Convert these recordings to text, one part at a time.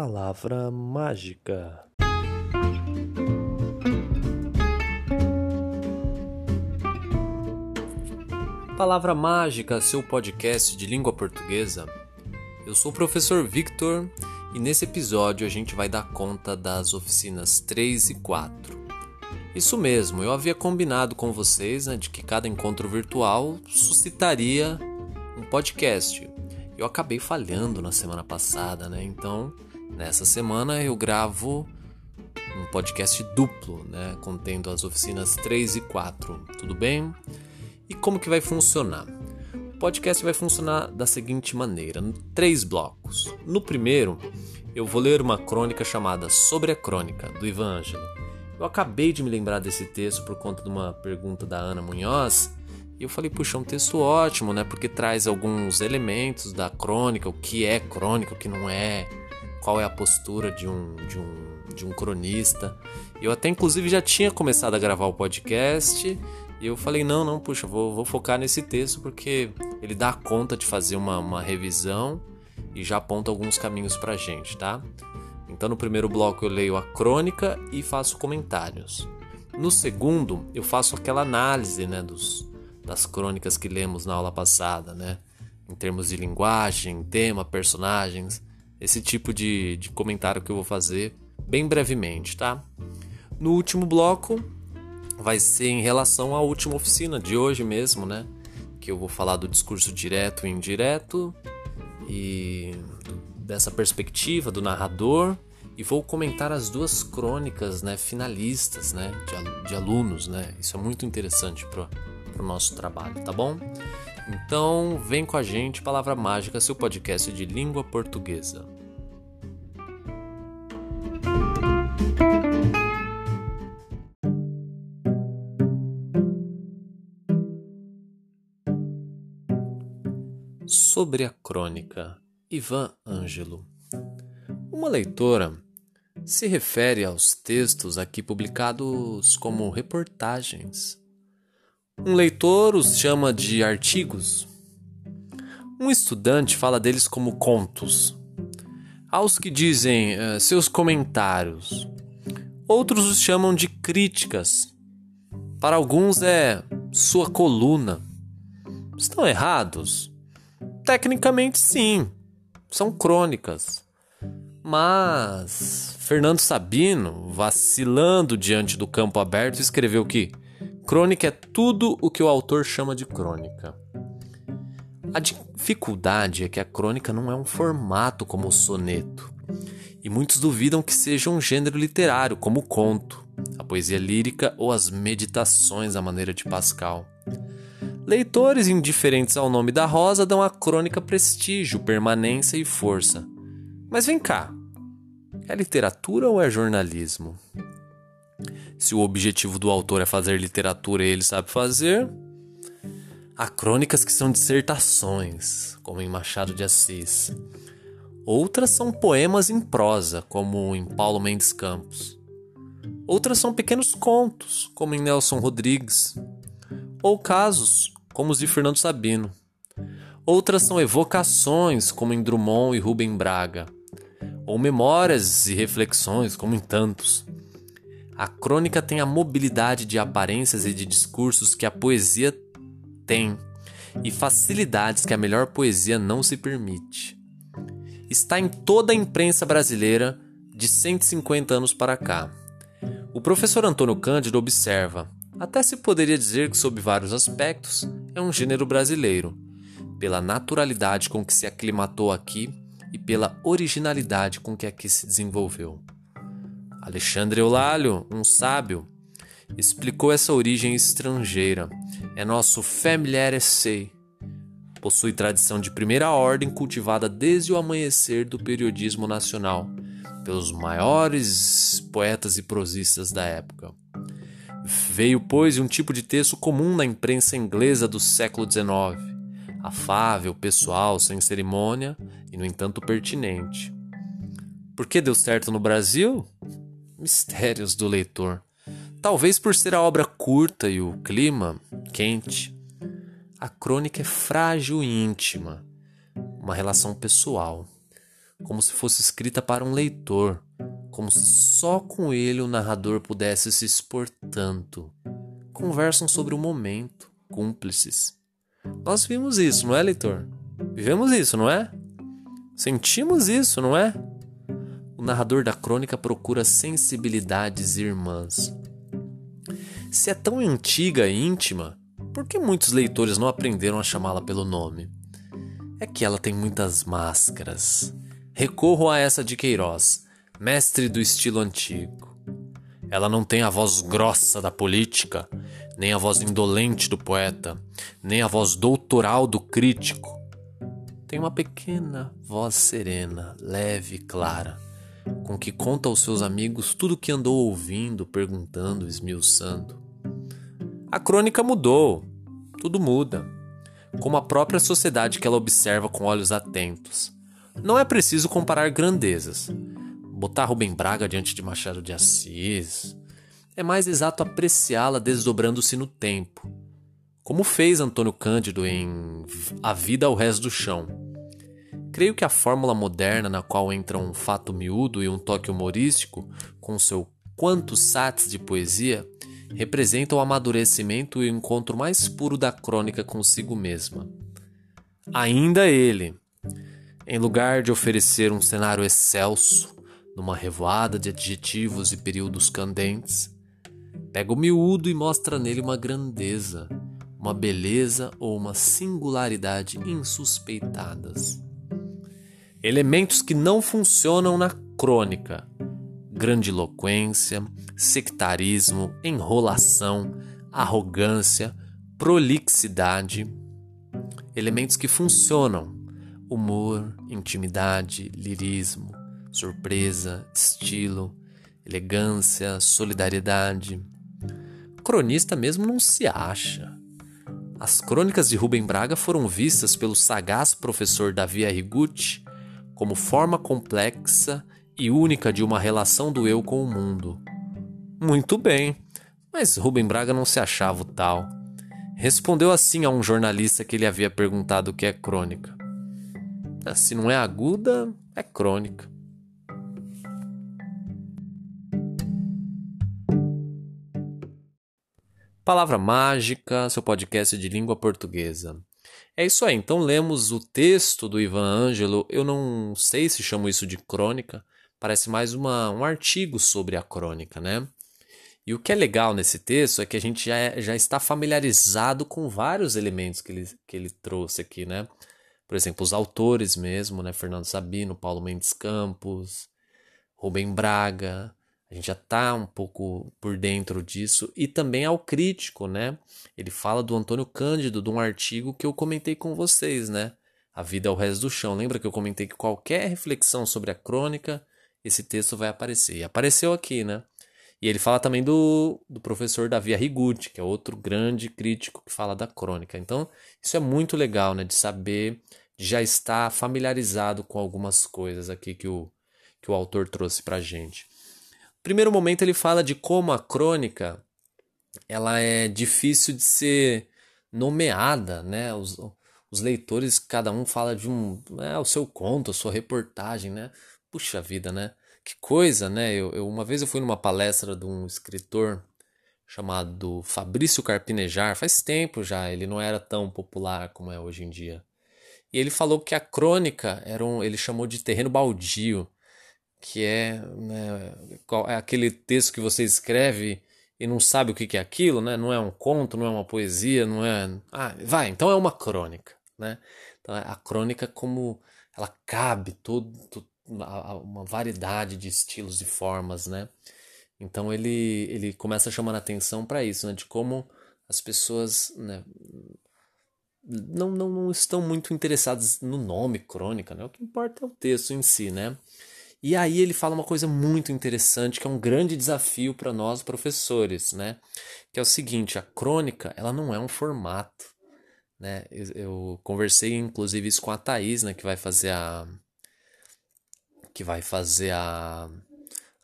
Palavra mágica. Palavra Mágica, seu podcast de língua portuguesa. Eu sou o professor Victor e nesse episódio a gente vai dar conta das oficinas 3 e 4. Isso mesmo, eu havia combinado com vocês né, de que cada encontro virtual suscitaria um podcast. Eu acabei falhando na semana passada, né? Então, nessa semana eu gravo um podcast duplo, né, contendo as oficinas 3 e 4. Tudo bem? E como que vai funcionar? O podcast vai funcionar da seguinte maneira: três blocos. No primeiro, eu vou ler uma crônica chamada Sobre a Crônica, do Ivan Ângelo. Eu acabei de me lembrar desse texto por conta de uma pergunta da Ana Munhoz. E eu falei, puxa, é um texto ótimo, né? Porque traz alguns elementos da crônica, o que é crônica, o que não é, qual é a postura de um, de um, de um cronista. Eu até, inclusive, já tinha começado a gravar o podcast e eu falei, não, não, puxa, vou, vou focar nesse texto porque ele dá conta de fazer uma, uma revisão e já aponta alguns caminhos pra gente, tá? Então no primeiro bloco eu leio a crônica e faço comentários. No segundo, eu faço aquela análise né, dos, das crônicas que lemos na aula passada, né? Em termos de linguagem, tema, personagens, esse tipo de, de comentário que eu vou fazer bem brevemente, tá? No último bloco, vai ser em relação à última oficina de hoje mesmo, né? Que eu vou falar do discurso direto e indireto e dessa perspectiva do narrador e vou comentar as duas crônicas, né, finalistas, né, de, alunos, né? Isso é muito interessante para o nosso trabalho, tá bom? Então, vem com a gente, Palavra Mágica, seu podcast de língua portuguesa. Sobre a crônica, Ivan Ângelo. Uma leitora se refere aos textos aqui publicados como reportagens. Um leitor os chama de artigos. Um estudante fala deles como contos. Aos que dizem uh, seus comentários. Outros os chamam de críticas. Para alguns é sua coluna. Estão errados? Tecnicamente, sim, são crônicas. Mas Fernando Sabino, vacilando diante do campo aberto, escreveu que crônica é tudo o que o autor chama de crônica. A dificuldade é que a crônica não é um formato como o soneto, e muitos duvidam que seja um gênero literário, como o conto, a poesia lírica ou as meditações à maneira de Pascal. Leitores indiferentes ao nome da rosa dão à crônica prestígio, permanência e força. Mas vem cá, é literatura ou é jornalismo? Se o objetivo do autor é fazer literatura e ele sabe fazer, há crônicas que são dissertações, como em Machado de Assis. Outras são poemas em prosa, como em Paulo Mendes Campos. Outras são pequenos contos, como em Nelson Rodrigues. Ou casos, como os de Fernando Sabino. Outras são evocações, como em Drummond e Rubem Braga, ou memórias e reflexões, como em tantos. A crônica tem a mobilidade de aparências e de discursos que a poesia tem, e facilidades que a melhor poesia não se permite. Está em toda a imprensa brasileira de 150 anos para cá. O professor Antônio Cândido observa até se poderia dizer que, sob vários aspectos, é um gênero brasileiro, pela naturalidade com que se aclimatou aqui e pela originalidade com que aqui se desenvolveu. Alexandre Eulálio, um sábio, explicou essa origem estrangeira. É nosso familiar essay. Possui tradição de primeira ordem cultivada desde o amanhecer do periodismo nacional pelos maiores poetas e prosistas da época. Veio, pois, um tipo de texto comum na imprensa inglesa do século XIX, afável, pessoal, sem cerimônia e, no entanto, pertinente. Por que deu certo no Brasil? Mistérios do leitor. Talvez por ser a obra curta e o clima quente. A crônica é frágil e íntima, uma relação pessoal. como se fosse escrita para um leitor, como se só com ele o narrador pudesse se expor tanto. Conversam sobre o momento, cúmplices. Nós vimos isso, não é, leitor? Vivemos isso, não é? Sentimos isso, não é? O narrador da crônica procura sensibilidades irmãs. Se é tão antiga e íntima, por que muitos leitores não aprenderam a chamá-la pelo nome? É que ela tem muitas máscaras. Recorro a essa de Queiroz, mestre do estilo antigo. Ela não tem a voz grossa da política, nem a voz indolente do poeta, nem a voz doutoral do crítico. Tem uma pequena voz serena, leve e clara, com que conta aos seus amigos tudo o que andou ouvindo, perguntando, esmiuçando. A crônica mudou, tudo muda, como a própria sociedade que ela observa com olhos atentos. Não é preciso comparar grandezas. Botar Rubem Braga diante de Machado de Assis. É mais exato apreciá-la desdobrando-se no tempo, como fez Antônio Cândido em A Vida ao Resto do Chão. Creio que a fórmula moderna na qual entra um fato miúdo e um toque humorístico, com seu quantos sats de poesia, representa o amadurecimento e o encontro mais puro da crônica consigo mesma. Ainda ele, em lugar de oferecer um cenário excelso, numa revoada de adjetivos e períodos candentes, pega o miúdo e mostra nele uma grandeza, uma beleza ou uma singularidade insuspeitadas. Elementos que não funcionam na crônica, grandiloquência, sectarismo, enrolação, arrogância, prolixidade, elementos que funcionam, humor, intimidade, lirismo, surpresa, estilo, elegância, solidariedade. O cronista mesmo não se acha. As crônicas de Rubem Braga foram vistas pelo sagaz professor Davi Arrigucci como forma complexa e única de uma relação do eu com o mundo. Muito bem, mas Rubem Braga não se achava o tal. Respondeu assim a um jornalista que lhe havia perguntado o que é crônica. Ah, se não é aguda, é crônica. Palavra Mágica, seu podcast de língua portuguesa. É isso aí, então lemos o texto do Ivan Ângelo. Eu não sei se chamo isso de crônica, parece mais uma, um artigo sobre a crônica, né? E o que é legal nesse texto é que a gente já, é, já está familiarizado com vários elementos que ele, que ele trouxe aqui, né? Por exemplo, os autores mesmo, né? Fernando Sabino, Paulo Mendes Campos, Rubem Braga. A gente já está um pouco por dentro disso. E também ao crítico, né? Ele fala do Antônio Cândido, de um artigo que eu comentei com vocês, né? A vida ao resto do chão. Lembra que eu comentei que qualquer reflexão sobre a crônica esse texto vai aparecer. E apareceu aqui, né? E ele fala também do, do professor Davi Arrigucci, que é outro grande crítico que fala da crônica. Então, isso é muito legal, né? De saber, de já estar familiarizado com algumas coisas aqui que o, que o autor trouxe pra gente. Primeiro momento ele fala de como a crônica ela é difícil de ser nomeada, né? Os, os leitores, cada um fala de um, é, o seu conto, a sua reportagem, né? Puxa vida, né? Que coisa, né? Eu, eu, uma vez eu fui numa palestra de um escritor chamado Fabrício Carpinejar, faz tempo já, ele não era tão popular como é hoje em dia. E ele falou que a crônica era um, ele chamou de terreno baldio, que é, né, é aquele texto que você escreve e não sabe o que é aquilo, né? Não é um conto, não é uma poesia, não é. Ah, vai, então é uma crônica, né? Então a crônica como ela cabe todo, uma variedade de estilos e formas, né? Então ele, ele começa chamando a atenção para isso, né? De como as pessoas né, não, não, não estão muito interessadas no nome crônica, né? O que importa é o texto em si, né? E aí ele fala uma coisa muito interessante, que é um grande desafio para nós professores, né? Que é o seguinte, a crônica, ela não é um formato, né? Eu, eu conversei inclusive isso com a Thaís, né, que vai fazer a que vai fazer a,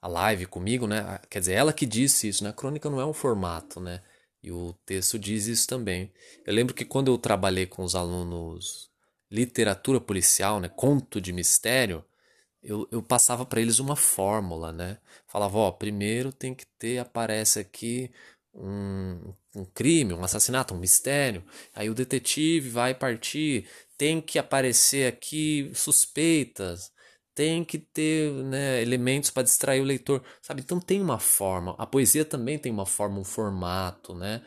a live comigo, né? Quer dizer, ela que disse isso, né? A crônica não é um formato, né? E o texto diz isso também. Eu lembro que quando eu trabalhei com os alunos literatura policial, né? Conto de mistério, eu, eu passava para eles uma fórmula, né? Falava, ó, primeiro tem que ter, aparece aqui um, um crime, um assassinato, um mistério. Aí o detetive vai partir, tem que aparecer aqui suspeitas, tem que ter né, elementos para distrair o leitor, sabe? Então tem uma forma. A poesia também tem uma forma, um formato, né?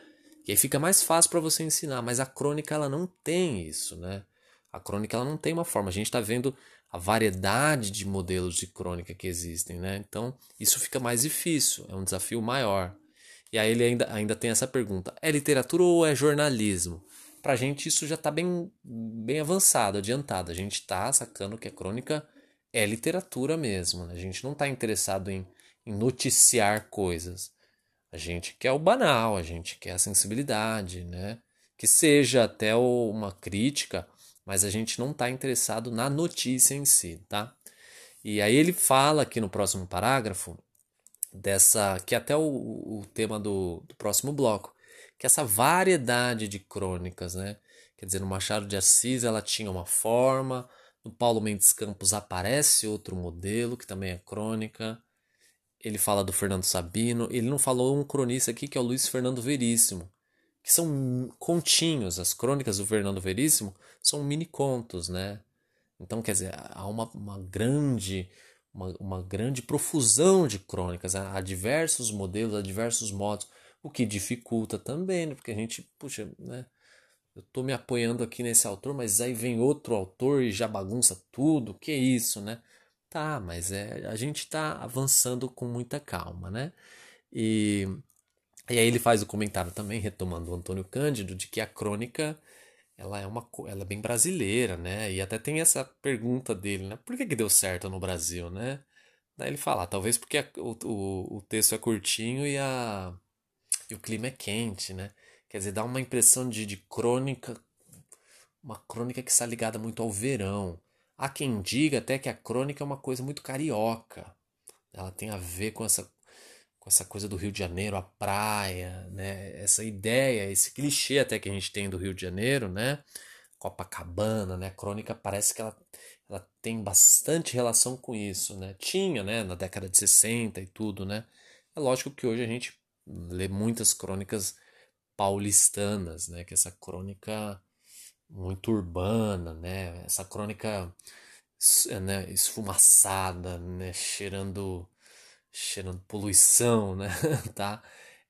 E aí fica mais fácil para você ensinar, mas a crônica ela não tem isso, né? A crônica ela não tem uma forma. A gente está vendo a variedade de modelos de crônica que existem, né? Então isso fica mais difícil, é um desafio maior. E aí ele ainda, ainda tem essa pergunta: é literatura ou é jornalismo? Para a gente isso já está bem, bem avançado, adiantado. A gente está sacando que a crônica é literatura mesmo. Né? A gente não está interessado em, em noticiar coisas. A gente quer o banal, a gente quer a sensibilidade, né? Que seja até uma crítica, mas a gente não está interessado na notícia em si, tá? E aí ele fala aqui no próximo parágrafo dessa que até o, o tema do, do próximo bloco, que essa variedade de crônicas, né? Quer dizer, no Machado de Assis ela tinha uma forma, no Paulo Mendes Campos aparece outro modelo, que também é crônica. Ele fala do Fernando Sabino. Ele não falou um cronista aqui, que é o Luiz Fernando Veríssimo, que são continhos. As crônicas do Fernando Veríssimo são mini contos, né? Então, quer dizer, há uma, uma grande uma, uma grande profusão de crônicas, há diversos modelos, há diversos modos, o que dificulta também, né? porque a gente, puxa, né? Eu estou me apoiando aqui nesse autor, mas aí vem outro autor e já bagunça tudo, que isso, né? Tá, mas é, a gente está avançando com muita calma, né? E, e aí ele faz o comentário também, retomando o Antônio Cândido, de que a crônica ela é uma ela é bem brasileira, né? E até tem essa pergunta dele, né? Por que, que deu certo no Brasil, né? Daí ele fala, ah, talvez porque a, o, o, o texto é curtinho e, a, e o clima é quente, né? Quer dizer, dá uma impressão de, de crônica, uma crônica que está ligada muito ao verão. Há quem diga até que a crônica é uma coisa muito carioca. Ela tem a ver com essa com essa coisa do Rio de Janeiro, a praia, né? Essa ideia, esse clichê até que a gente tem do Rio de Janeiro, né? Copacabana, né? A crônica parece que ela, ela tem bastante relação com isso, né? Tinha, né? Na década de 60 e tudo, né? É lógico que hoje a gente lê muitas crônicas paulistanas, né? Que é essa crônica muito urbana, né? Essa crônica né, esfumaçada, né? Cheirando cheirando poluição, né? tá?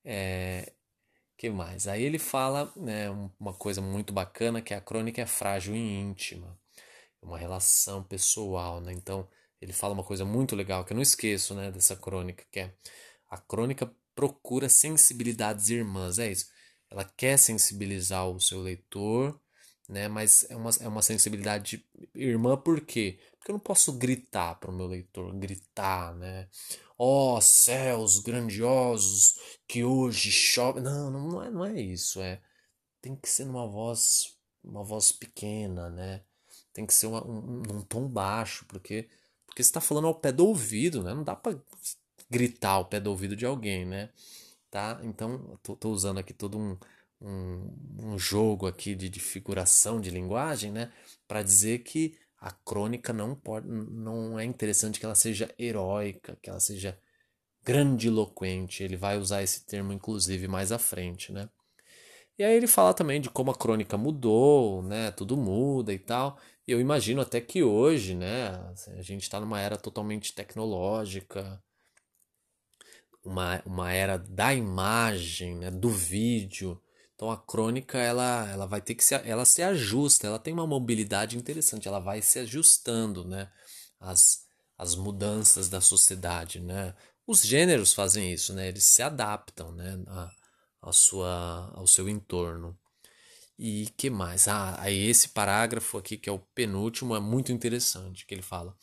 É, que mais? Aí ele fala né, uma coisa muito bacana que a crônica é frágil e íntima, uma relação pessoal, né? Então ele fala uma coisa muito legal que eu não esqueço, né, dessa crônica, que é a crônica procura sensibilidades irmãs, é isso. Ela quer sensibilizar o seu leitor, né? Mas é uma, é uma sensibilidade irmã por quê? Porque eu não posso gritar para o meu leitor, gritar, né? ó oh, céus grandiosos que hoje chove. Não, não é, não é isso. É tem que ser numa voz, uma voz pequena, né? Tem que ser uma, um, um tom baixo, porque porque está falando ao pé do ouvido, né? Não dá para gritar ao pé do ouvido de alguém, né? Tá? Então, tô, tô usando aqui todo um, um, um jogo aqui de, de figuração de linguagem, né? Para dizer que a crônica não pode, não é interessante que ela seja heróica, que ela seja grandiloquente. Ele vai usar esse termo inclusive mais à frente, né? E aí ele fala também de como a crônica mudou, né? Tudo muda e tal. Eu imagino até que hoje, né? A gente está numa era totalmente tecnológica, uma, uma era da imagem, né? Do vídeo. Então a crônica ela, ela vai ter que se ela se ajusta, ela tem uma mobilidade interessante, ela vai se ajustando, né, às, às mudanças da sociedade, né? Os gêneros fazem isso, né? Eles se adaptam, né, a, a sua ao seu entorno. E que mais? Ah, aí esse parágrafo aqui que é o penúltimo é muito interessante, que ele fala: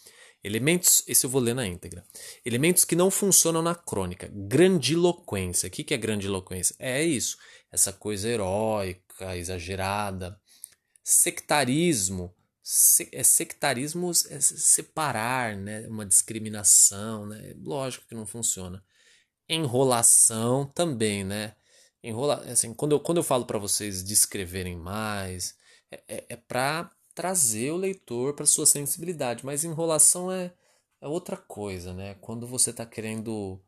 Elementos, esse eu vou ler na íntegra. Elementos que não funcionam na crônica. Grandiloquência. O que é grandiloquência? É isso essa coisa heróica, exagerada. Sectarismo. Se, é sectarismo é separar, né? uma discriminação. Né? Lógico que não funciona. Enrolação também, né? Enrola, assim, quando, eu, quando eu falo para vocês descreverem mais, é, é, é para trazer o leitor para sua sensibilidade, mas enrolação é, é outra coisa, né? Quando você está querendo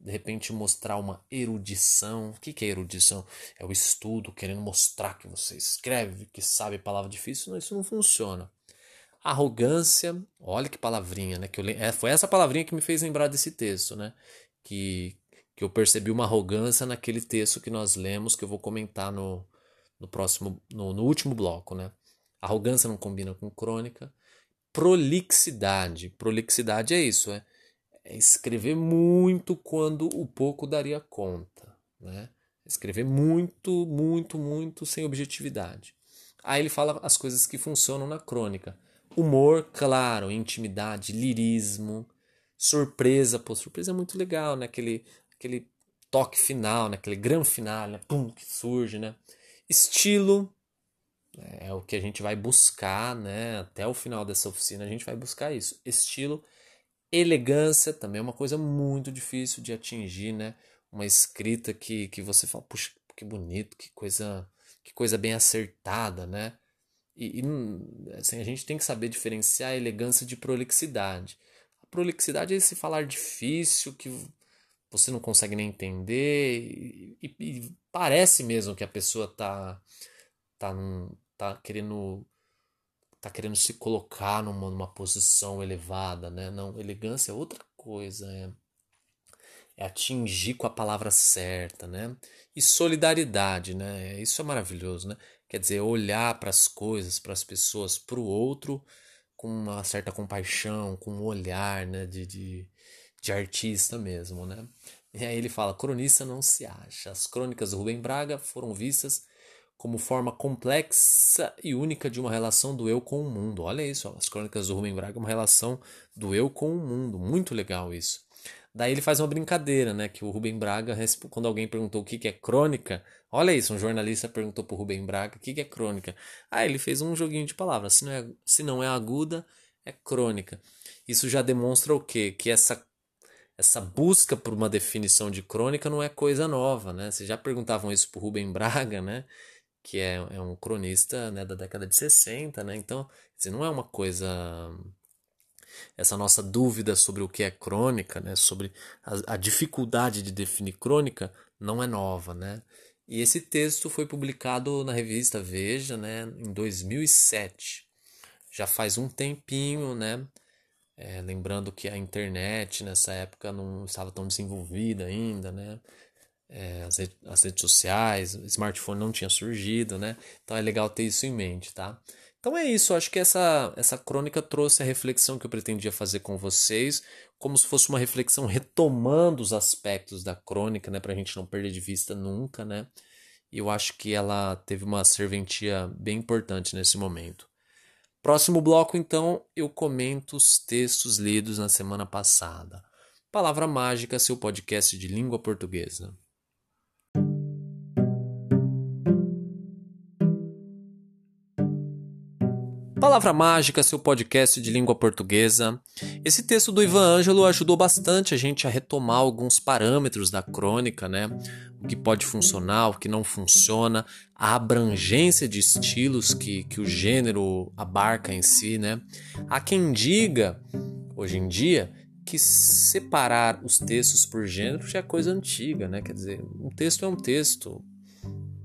de repente mostrar uma erudição. O que, que é erudição? É o estudo, querendo mostrar que você escreve, que sabe palavra difícil. Não, isso não funciona. Arrogância, olha que palavrinha, né? Que eu, é, foi essa palavrinha que me fez lembrar desse texto, né? Que, que eu percebi uma arrogância naquele texto que nós lemos, que eu vou comentar no, no próximo, no, no último bloco, né? Arrogância não combina com crônica. Prolixidade. Prolixidade é isso, é é escrever muito quando o pouco daria conta, né? Escrever muito, muito, muito sem objetividade. Aí ele fala as coisas que funcionam na crônica. Humor, claro, intimidade, lirismo, surpresa. Pô, surpresa é muito legal, né? Aquele, aquele toque final, né? aquele grande final, né? Pum, que surge, né? Estilo? É o que a gente vai buscar, né? Até o final dessa oficina a gente vai buscar isso. Estilo Elegância também é uma coisa muito difícil de atingir, né? Uma escrita que, que você fala, puxa, que bonito, que coisa, que coisa bem acertada, né? E, e assim, a gente tem que saber diferenciar a elegância de prolixidade. A prolixidade é esse falar difícil que você não consegue nem entender e, e, e parece mesmo que a pessoa tá, tá, tá querendo tá querendo se colocar numa, numa posição elevada, né? Não, elegância é outra coisa, é, é atingir com a palavra certa, né? E solidariedade, né? Isso é maravilhoso, né? Quer dizer, olhar para as coisas, para as pessoas, para o outro com uma certa compaixão, com um olhar, né? De, de, de artista mesmo, né? E aí ele fala: cronista não se acha. As crônicas do Rubem Braga foram vistas como forma complexa e única de uma relação do eu com o mundo. Olha isso, as crônicas do Rubem Braga, uma relação do eu com o mundo. Muito legal isso. Daí ele faz uma brincadeira, né? Que o Rubem Braga, quando alguém perguntou o que é crônica, olha isso, um jornalista perguntou para o Rubem Braga o que é crônica. Ah, ele fez um joguinho de palavras. Se não é, se não é aguda, é crônica. Isso já demonstra o quê? Que essa essa busca por uma definição de crônica não é coisa nova, né? Vocês já perguntavam isso para o Rubem Braga, né? Que é, é um cronista né, da década de 60, né? Então, dizer, não é uma coisa essa nossa dúvida sobre o que é crônica, né, sobre a, a, dificuldade de definir crônica, não é nova, né? E esse texto foi publicado na revista Veja, né, em 2007. Já faz um tempinho, né? É, lembrando que a internet nessa época não estava tão desenvolvida ainda, né? É, as, redes, as redes sociais, o smartphone não tinha surgido, né? Então é legal ter isso em mente, tá? Então é isso, acho que essa, essa crônica trouxe a reflexão que eu pretendia fazer com vocês, como se fosse uma reflexão retomando os aspectos da crônica, né, para a gente não perder de vista nunca, né? E eu acho que ela teve uma serventia bem importante nesse momento. Próximo bloco, então, eu comento os textos lidos na semana passada. Palavra Mágica, seu podcast de língua portuguesa. Palavra Mágica, seu podcast de língua portuguesa. Esse texto do Ivan Ângelo ajudou bastante a gente a retomar alguns parâmetros da crônica, né? O que pode funcionar, o que não funciona, a abrangência de estilos que, que o gênero abarca em si, né? Há quem diga, hoje em dia, que separar os textos por gênero já é coisa antiga, né? Quer dizer, um texto é um texto,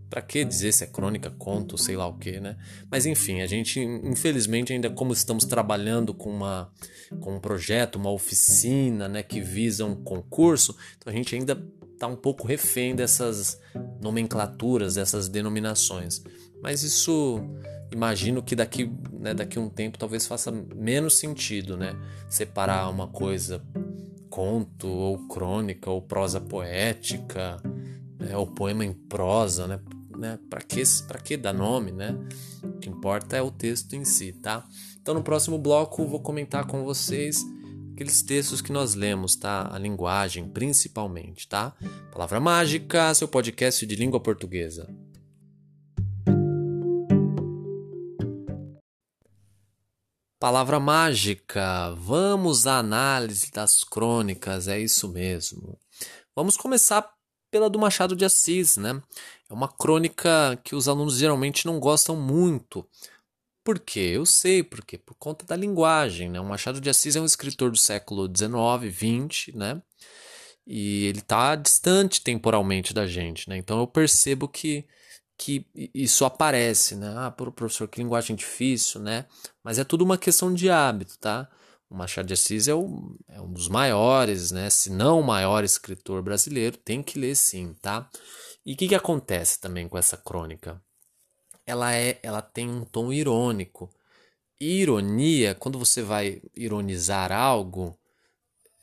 para que dizer se é crônica, conto, sei lá o que, né? Mas enfim, a gente, infelizmente, ainda como estamos trabalhando com, uma, com um projeto, uma oficina, né, que visa um concurso, então a gente ainda está um pouco refém dessas nomenclaturas, dessas denominações. Mas isso, imagino que daqui, né, daqui um tempo talvez faça menos sentido, né? Separar uma coisa conto ou crônica ou prosa poética, né, ou poema em prosa, né? né? Para que, para que dar nome, né? O que importa é o texto em si, tá? Então no próximo bloco vou comentar com vocês aqueles textos que nós lemos, tá? A linguagem, principalmente, tá? Palavra Mágica, seu podcast de língua portuguesa. Palavra mágica, vamos à análise das crônicas, é isso mesmo. Vamos começar pela do Machado de Assis, né? É uma crônica que os alunos geralmente não gostam muito, Por quê? Eu sei por quê. Por conta da linguagem, né? O Machado de Assis é um escritor do século XIX, XX, né? E ele está distante temporalmente da gente, né? Então eu percebo que, que isso aparece, né? Ah, professor, que linguagem difícil, né? Mas é tudo uma questão de hábito, tá? O Machado de Assis é, o, é um dos maiores, né? Se não o maior escritor brasileiro, tem que ler sim, tá? E o que, que acontece também com essa crônica? Ela é, ela tem um tom irônico. Ironia, quando você vai ironizar algo,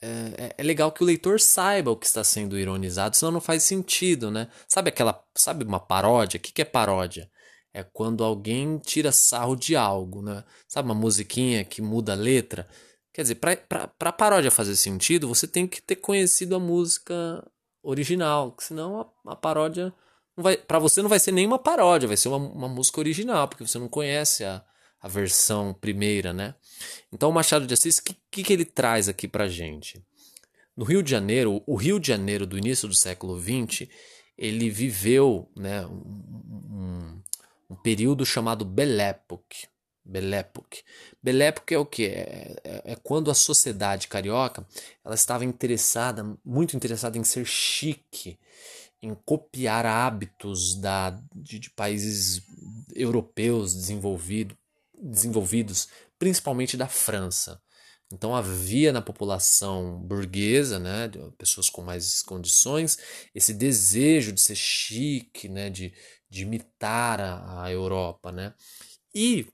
é, é, é, legal que o leitor saiba o que está sendo ironizado, senão não faz sentido, né? Sabe aquela, sabe uma paródia? O que, que é paródia? É quando alguém tira sarro de algo, né? Sabe uma musiquinha que muda a letra? Quer dizer, para a paródia fazer sentido, você tem que ter conhecido a música original, senão a, a paródia não vai, para você não vai ser nenhuma paródia, vai ser uma, uma música original, porque você não conhece a, a versão primeira, né? Então o Machado de Assis, o que, que, que ele traz aqui pra gente? No Rio de Janeiro, o Rio de Janeiro do início do século XX, ele viveu né, um, um, um período chamado Belle Époque. Belle Époque. Belle Époque é o que? É, é, é, quando a sociedade carioca ela estava interessada, muito interessada em ser chique, em copiar hábitos da, de, de países europeus desenvolvido, desenvolvidos, principalmente da França. Então havia na população burguesa, né, pessoas com mais condições, esse desejo de ser chique, né, de, de imitar a, a Europa, né? E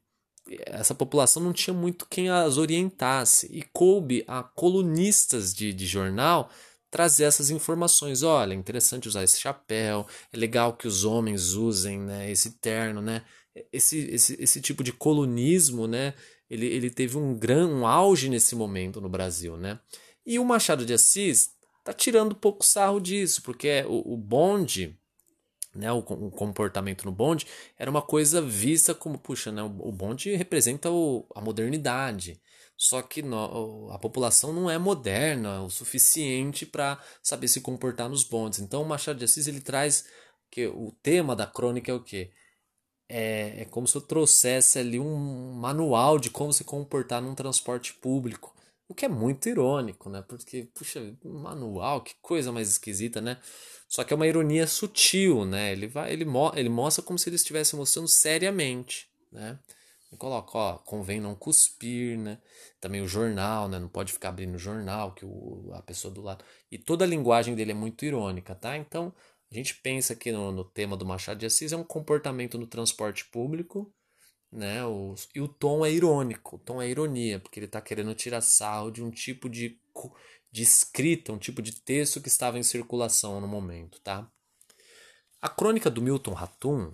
essa população não tinha muito quem as orientasse e coube a colunistas de, de jornal trazer essas informações. Olha, é interessante usar esse chapéu, é legal que os homens usem né, esse terno, né? esse, esse, esse tipo de colonismo, né, ele, ele teve um gran um auge nesse momento no Brasil, né? E o Machado de Assis tá tirando um pouco sarro disso, porque o, o bonde, né, o, o, comportamento no bonde era uma coisa vista como, puxa, né, o, o bonde representa o, a modernidade. Só que no, a população não é moderna o suficiente para saber se comportar nos bondes. Então o Machado de Assis ele traz que o tema da crônica é o quê? é, é como se eu trouxesse ali um manual de como se comportar num transporte público. O que é muito irônico, né? Porque, puxa, manual, que coisa mais esquisita, né? Só que é uma ironia sutil, né? Ele, vai, ele, mo ele mostra como se ele estivesse mostrando seriamente, né? Ele coloca, ó, convém não cuspir, né? Também o jornal, né? Não pode ficar abrindo o jornal, que o, a pessoa do lado. E toda a linguagem dele é muito irônica, tá? Então, a gente pensa aqui no, no tema do Machado de Assis é um comportamento no transporte público, né? O, e o tom é irônico, o tom é ironia, porque ele está querendo tirar sarro de um tipo de, de escrita, um tipo de texto que estava em circulação no momento, tá? A crônica do Milton Ratum,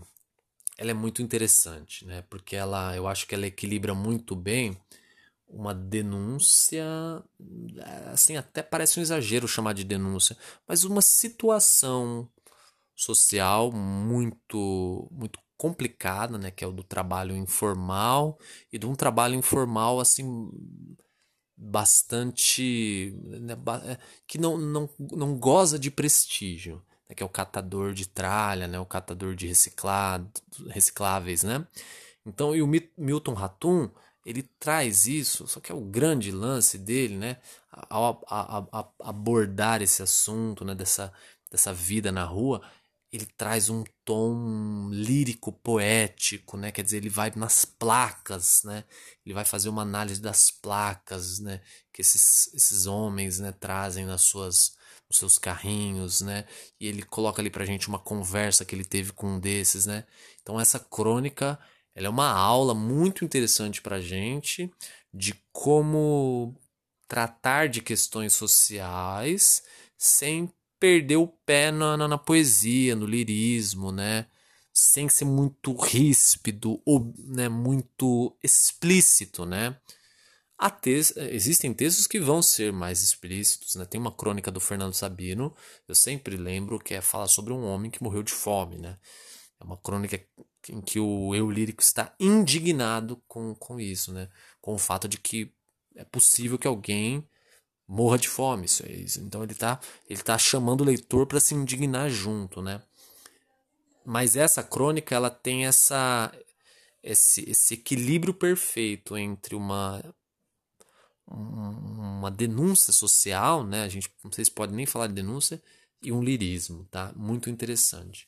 ela é muito interessante, né? Porque ela, eu acho que ela equilibra muito bem uma denúncia, assim, até parece um exagero chamar de denúncia, mas uma situação social muito muito complicada, né, que é o do trabalho informal e de um trabalho informal assim bastante né, é, que não, não, não goza de prestígio, né, que é o catador de tralha, né, o catador de reciclado, recicláveis, né? Então, e o Milton Ratum, ele traz isso, só que é o grande lance dele, né, ao, ao, ao abordar esse assunto, né, dessa, dessa vida na rua, ele traz um tom lírico, poético, né? Quer dizer, ele vai nas placas, né? Ele vai fazer uma análise das placas, né? Que esses, esses homens, né, trazem nas suas nos seus carrinhos, né? E ele coloca ali pra gente uma conversa que ele teve com um desses, né? Então essa crônica, ela é uma aula muito interessante pra gente de como tratar de questões sociais sem perder o pé na, na, na poesia, no lirismo, né? Sem ser muito ríspido ou né, muito explícito, né? Há existem textos que vão ser mais explícitos, né? Tem uma crônica do Fernando Sabino, eu sempre lembro que é falar sobre um homem que morreu de fome, né? É uma crônica em que o eu lírico está indignado com, com isso, né? Com o fato de que é possível que alguém morra de fome. Isso, isso. Então ele está ele tá chamando o leitor para se indignar junto, né? Mas essa crônica ela tem essa esse, esse equilíbrio perfeito entre uma uma denúncia social, né? A gente não sei se pode nem falar de denúncia e um lirismo, tá? Muito interessante.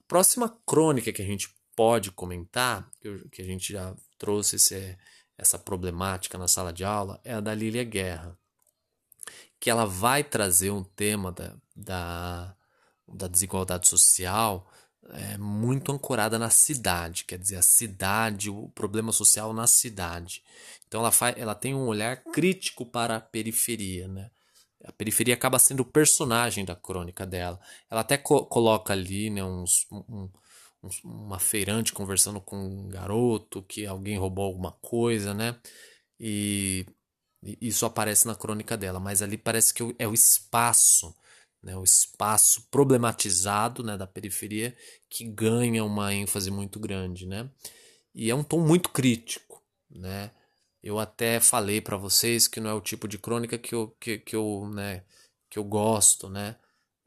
A próxima crônica que a gente pode comentar, que a gente já trouxe esse, essa problemática na sala de aula, é a da Lília Guerra, que ela vai trazer um tema da, da, da desigualdade social é, muito ancorada na cidade, quer dizer, a cidade, o problema social na cidade. Então ela, faz, ela tem um olhar crítico para a periferia, né? A periferia acaba sendo o personagem da crônica dela. Ela até co coloca ali né, uns, um, um, uma feirante conversando com um garoto, que alguém roubou alguma coisa, né? E isso aparece na crônica dela, mas ali parece que é o espaço né, o espaço problematizado né, da periferia que ganha uma ênfase muito grande, né? E é um tom muito crítico, né? Eu até falei para vocês que não é o tipo de crônica que eu, que, que eu, né, que eu gosto, né?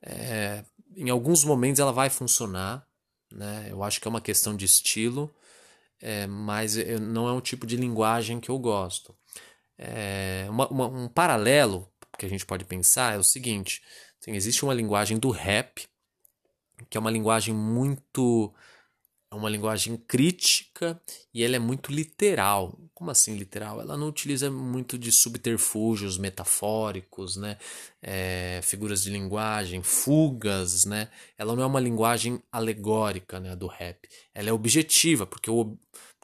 É, em alguns momentos ela vai funcionar, né? Eu acho que é uma questão de estilo, é, mas não é um tipo de linguagem que eu gosto. É, uma, uma, um paralelo que a gente pode pensar é o seguinte: Sim, existe uma linguagem do rap, que é uma linguagem muito. É uma linguagem crítica e ela é muito literal. Como assim literal? Ela não utiliza muito de subterfúgios metafóricos, né? É, figuras de linguagem, fugas, né? Ela não é uma linguagem alegórica né, do rap. Ela é objetiva, porque o,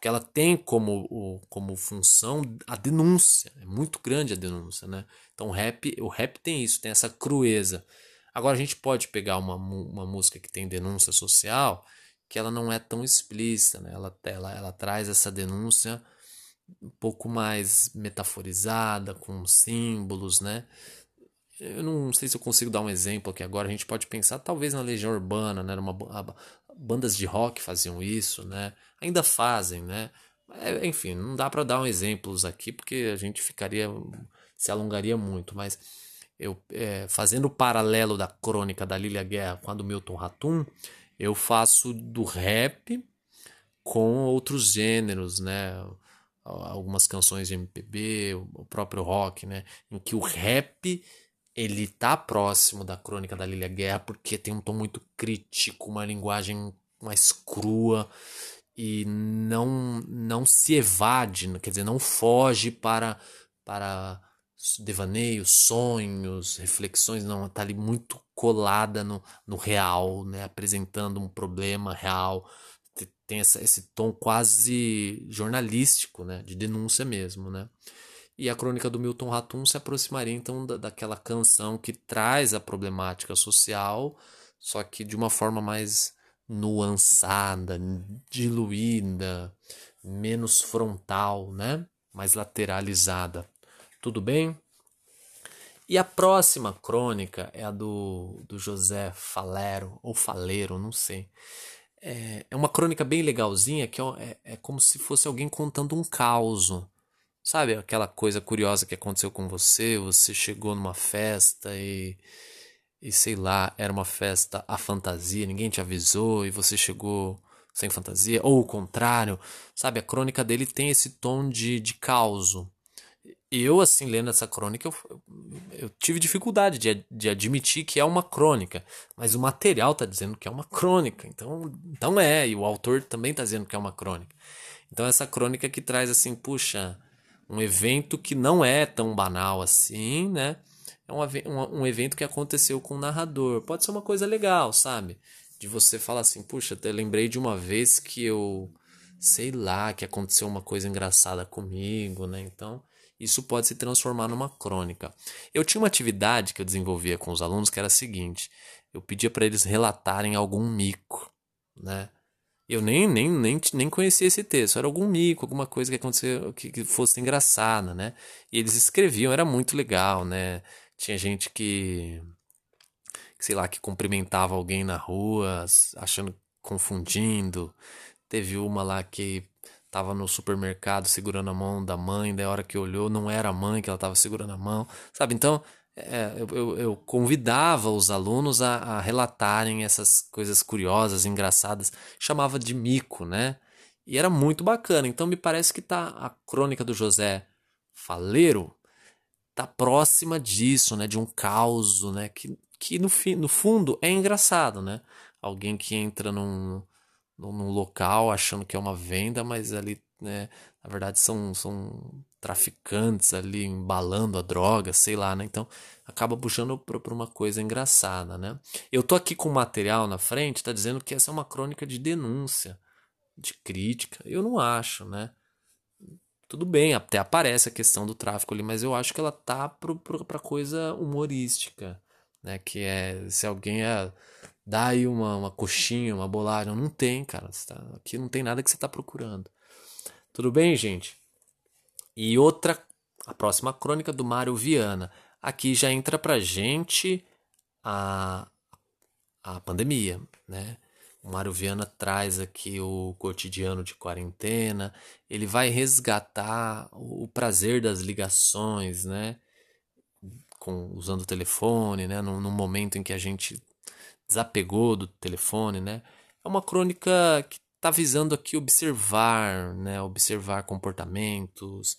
porque ela tem como, como função a denúncia. É muito grande a denúncia, né? Então o rap, o rap tem isso, tem essa crueza. Agora a gente pode pegar uma, uma música que tem denúncia social, que ela não é tão explícita, né? Ela, ela, ela traz essa denúncia um pouco mais metaforizada, com símbolos, né? Eu não sei se eu consigo dar um exemplo aqui agora. A gente pode pensar talvez na Legião Urbana, né? Uma, bandas de rock faziam isso, né? Ainda fazem, né? É, enfim, não dá para dar um exemplos aqui porque a gente ficaria se alongaria muito, mas eu é, fazendo o paralelo da crônica da Lilia Guerra com a do Milton Ratum, eu faço do rap com outros gêneros, né? Algumas canções de MPB, o próprio rock, né? Em que o rap ele tá próximo da crônica da Lilia Guerra porque tem um tom muito crítico, uma linguagem mais crua e não não se evade, quer dizer, não foge para para devaneios, sonhos, reflexões, não, tá ali muito colada no, no real, né, apresentando um problema real, tem essa, esse tom quase jornalístico, né, de denúncia mesmo, né. E a crônica do Milton Ratum se aproximaria então da, daquela canção que traz a problemática social, só que de uma forma mais nuançada, diluída, menos frontal, né? Mais lateralizada. Tudo bem? E a próxima crônica é a do, do José Falero, ou Faleiro, não sei. É, é uma crônica bem legalzinha, que é, é, é como se fosse alguém contando um caos Sabe aquela coisa curiosa que aconteceu com você? Você chegou numa festa e, e sei lá, era uma festa à fantasia, ninguém te avisou e você chegou sem fantasia, ou o contrário, sabe? A crônica dele tem esse tom de, de caos. Eu, assim, lendo essa crônica, eu, eu tive dificuldade de, de admitir que é uma crônica, mas o material está dizendo que é uma crônica, então, então é, e o autor também está dizendo que é uma crônica. Então, essa crônica que traz assim, puxa, um evento que não é tão banal assim, né? É um, um, evento que aconteceu com o narrador. Pode ser uma coisa legal, sabe? De você falar assim, puxa, eu lembrei de uma vez que eu, sei lá, que aconteceu uma coisa engraçada comigo, né? Então, isso pode se transformar numa crônica. Eu tinha uma atividade que eu desenvolvia com os alunos que era a seguinte: eu pedia para eles relatarem algum mico, né? Eu nem, nem, nem, nem conhecia esse texto. Era algum mico, alguma coisa que aconteceu que, que fosse engraçada, né? E eles escreviam, era muito legal, né? Tinha gente que, sei lá, que cumprimentava alguém na rua, achando, confundindo. Teve uma lá que tava no supermercado segurando a mão da mãe, da hora que olhou, não era a mãe que ela tava segurando a mão, sabe? Então, é, eu, eu, eu, convidava os alunos a, a, relatarem essas coisas curiosas, engraçadas, chamava de mico, né? E era muito bacana. Então me parece que tá a crônica do José Faleiro tá próxima disso, né? De um caos, né? Que, que no, fim, no fundo é engraçado, né? Alguém que entra num, num local achando que é uma venda, mas ali, né? Na verdade são, são traficantes ali embalando a droga, sei lá, né? Então acaba puxando para uma coisa engraçada, né? Eu tô aqui com material na frente, tá dizendo que essa é uma crônica de denúncia, de crítica. Eu não acho, né? Tudo bem, até aparece a questão do tráfico ali, mas eu acho que ela tá para coisa humorística, né? Que é se alguém é, dá aí uma, uma coxinha, uma bolagem, não tem, cara. Tá, aqui não tem nada que você tá procurando. Tudo bem, gente? E outra, a próxima crônica do Mário Viana. Aqui já entra pra gente a, a pandemia, né? O Mário Viana traz aqui o cotidiano de quarentena, ele vai resgatar o prazer das ligações, né? Com, usando o telefone, né? Num, num momento em que a gente desapegou do telefone, né? É uma crônica que está visando aqui observar, né? Observar comportamentos,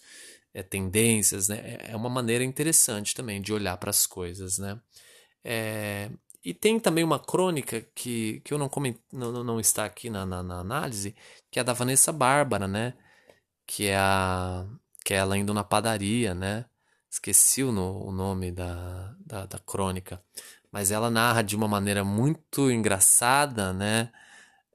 é, tendências, né? É, é uma maneira interessante também de olhar para as coisas, né? É, e tem também uma crônica que, que eu não, coment, não, não está aqui na, na, na, análise, que é a da Vanessa Bárbara, né? Que é, a, que é ela indo na padaria, né? Esqueci o, no, o nome da, da, da crônica. Mas ela narra de uma maneira muito engraçada, né?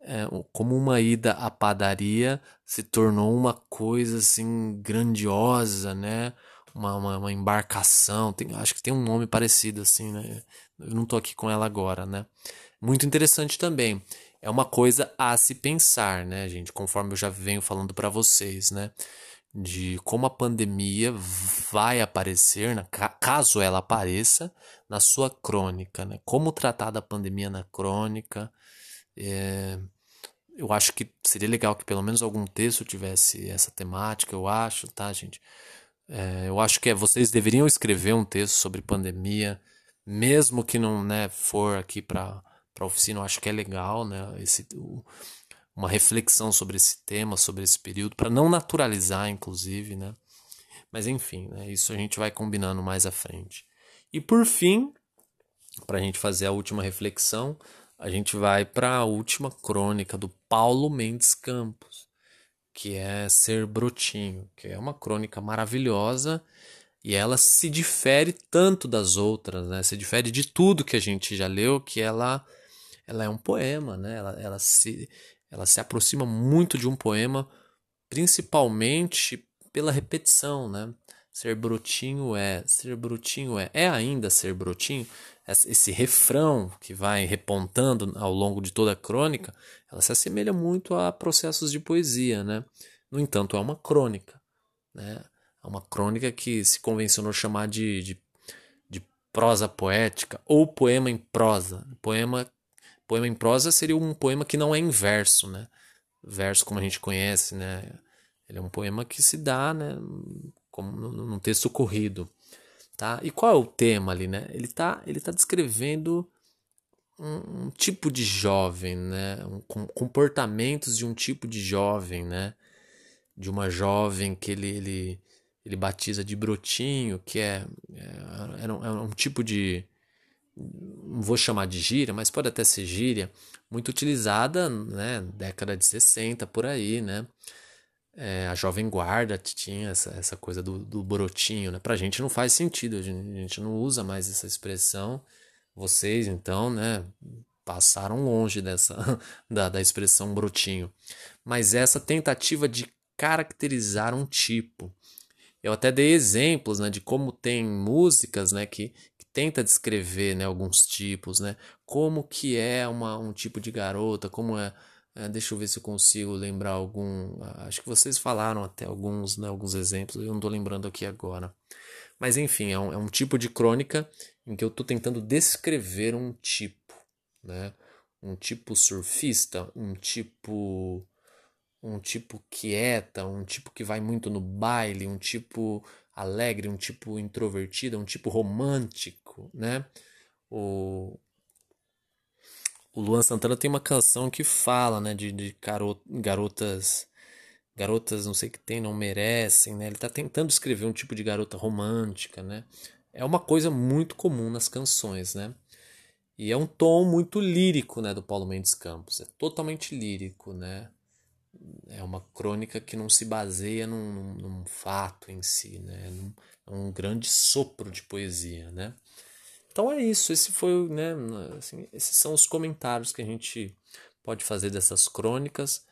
É, como uma ida à padaria se tornou uma coisa assim grandiosa, né? Uma, uma, uma embarcação, tem, acho que tem um nome parecido assim, né? Eu não tô aqui com ela agora, né? Muito interessante também. É uma coisa a se pensar, né, gente? Conforme eu já venho falando para vocês, né? De como a pandemia vai aparecer, né? caso ela apareça, na sua crônica, né? Como tratar da pandemia na crônica, é, eu acho que seria legal que pelo menos algum texto tivesse essa temática, eu acho, tá, gente? É, eu acho que é, vocês deveriam escrever um texto sobre pandemia, mesmo que não né, for aqui para a oficina, eu acho que é legal, né? Esse, o, uma reflexão sobre esse tema, sobre esse período, para não naturalizar, inclusive, né? Mas enfim, né, isso a gente vai combinando mais à frente. E por fim, para a gente fazer a última reflexão, a gente vai para a última crônica do Paulo Mendes Campos, que é Ser Brotinho, que é uma crônica maravilhosa e ela se difere tanto das outras, né? Se difere de tudo que a gente já leu, que ela ela é um poema, né? Ela, ela se ela se aproxima muito de um poema, principalmente pela repetição, né? Ser brotinho é, ser brotinho é, é ainda ser brotinho esse refrão que vai repontando ao longo de toda a crônica, ela se assemelha muito a processos de poesia, né? No entanto, é uma crônica, né? É uma crônica que se convencionou chamar de, de, de prosa poética ou poema em prosa. Poema, poema em prosa seria um poema que não é em verso, né? Verso como a gente conhece, né? Ele é um poema que se dá, né? Como num texto corrido. Tá? E qual é o tema ali, né? Ele está ele tá descrevendo um, um, tipo de jovem, né? Um, comportamentos de um tipo de jovem, né? De uma jovem que ele, ele, ele batiza de brotinho, que é, é, é, um, é um tipo de. Não vou chamar de gíria, mas pode até ser gíria, muito utilizada, né? Década de 60 por aí, né? É, a Jovem Guarda tinha essa, essa coisa do, do brotinho, né? Pra gente não faz sentido, a gente, a gente não usa mais essa expressão. Vocês, então, né, passaram longe dessa da, da expressão brotinho. Mas essa tentativa de caracterizar um tipo. Eu até dei exemplos, né, de como tem músicas, né, que, que tenta descrever, né, alguns tipos, né, como que é uma, um tipo de garota, como é é, deixa eu ver se eu consigo lembrar algum. Acho que vocês falaram até alguns, né, alguns exemplos, eu não estou lembrando aqui agora. Mas enfim, é um, é um tipo de crônica em que eu estou tentando descrever um tipo, né? Um tipo surfista, um tipo um tipo quieta, um tipo que vai muito no baile, um tipo alegre, um tipo introvertido, um tipo romântico, né? O, o Luan Santana tem uma canção que fala, né, de, de garotas garotas não sei o que tem, não merecem, né? Ele está tentando escrever um tipo de garota romântica, né? É uma coisa muito comum nas canções, né? E é um tom muito lírico, né, do Paulo Mendes Campos. É totalmente lírico, né? É uma crônica que não se baseia num, num, num fato em si, né? É um grande sopro de poesia, né? Então é isso. Esse foi, né? Assim, esses são os comentários que a gente pode fazer dessas crônicas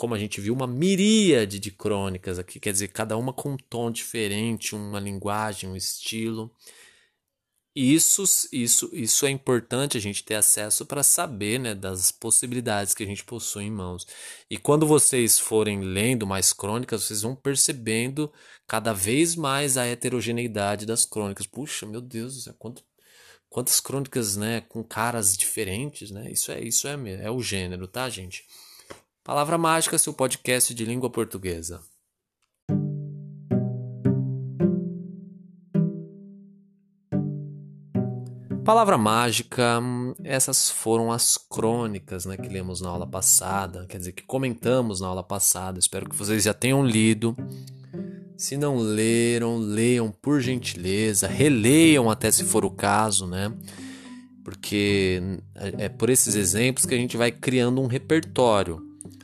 como a gente viu, uma miríade de crônicas aqui, quer dizer, cada uma com um tom diferente, uma linguagem, um estilo. Isso, isso, isso é importante a gente ter acesso para saber né, das possibilidades que a gente possui em mãos. E quando vocês forem lendo mais crônicas, vocês vão percebendo cada vez mais a heterogeneidade das crônicas. Puxa, meu Deus do céu, quanto, quantas crônicas né, com caras diferentes, né? Isso é, isso é, é o gênero, tá, gente? Palavra Mágica, seu podcast de língua portuguesa. Palavra mágica, essas foram as crônicas né, que lemos na aula passada, quer dizer, que comentamos na aula passada. Espero que vocês já tenham lido. Se não leram, leiam por gentileza, releiam até se for o caso, né? Porque é, é por esses exemplos que a gente vai criando um repertório.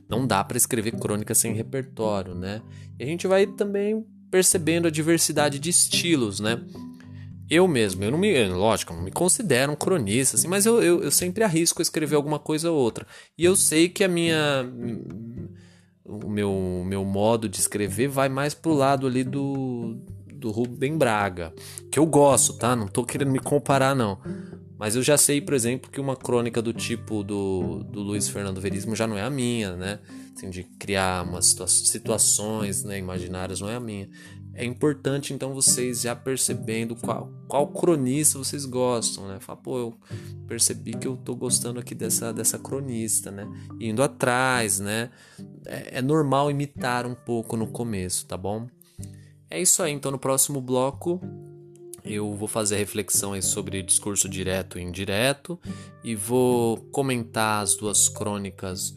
Não dá para escrever crônica sem repertório, né? E a gente vai também percebendo a diversidade de estilos, né? Eu mesmo, eu não me, lógico, não me considero um cronista, assim, mas eu, eu, eu sempre arrisco escrever alguma coisa ou outra. E eu sei que a minha o meu, meu modo de escrever vai mais pro lado ali do, do Rubem Braga, que eu gosto, tá? Não tô querendo me comparar, não. Mas eu já sei, por exemplo, que uma crônica do tipo do, do Luiz Fernando Veríssimo já não é a minha, né? Assim, de criar umas situa situações né, imaginárias não é a minha. É importante, então, vocês já percebendo qual, qual cronista vocês gostam, né? Fala, pô, eu percebi que eu tô gostando aqui dessa, dessa cronista, né? Indo atrás, né? É, é normal imitar um pouco no começo, tá bom? É isso aí, então no próximo bloco eu vou fazer aí sobre discurso direto e indireto e vou comentar as duas crônicas,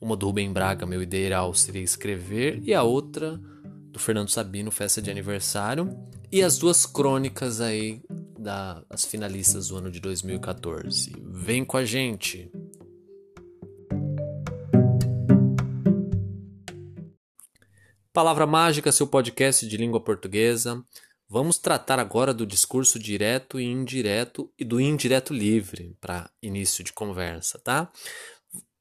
uma do Rubem Braga, meu ideal seria escrever, e a outra do Fernando Sabino, festa de aniversário, e as duas crônicas aí das finalistas do ano de 2014. Vem com a gente! Palavra Mágica, seu podcast de língua portuguesa. Vamos tratar agora do discurso direto e indireto e do indireto livre para início de conversa, tá?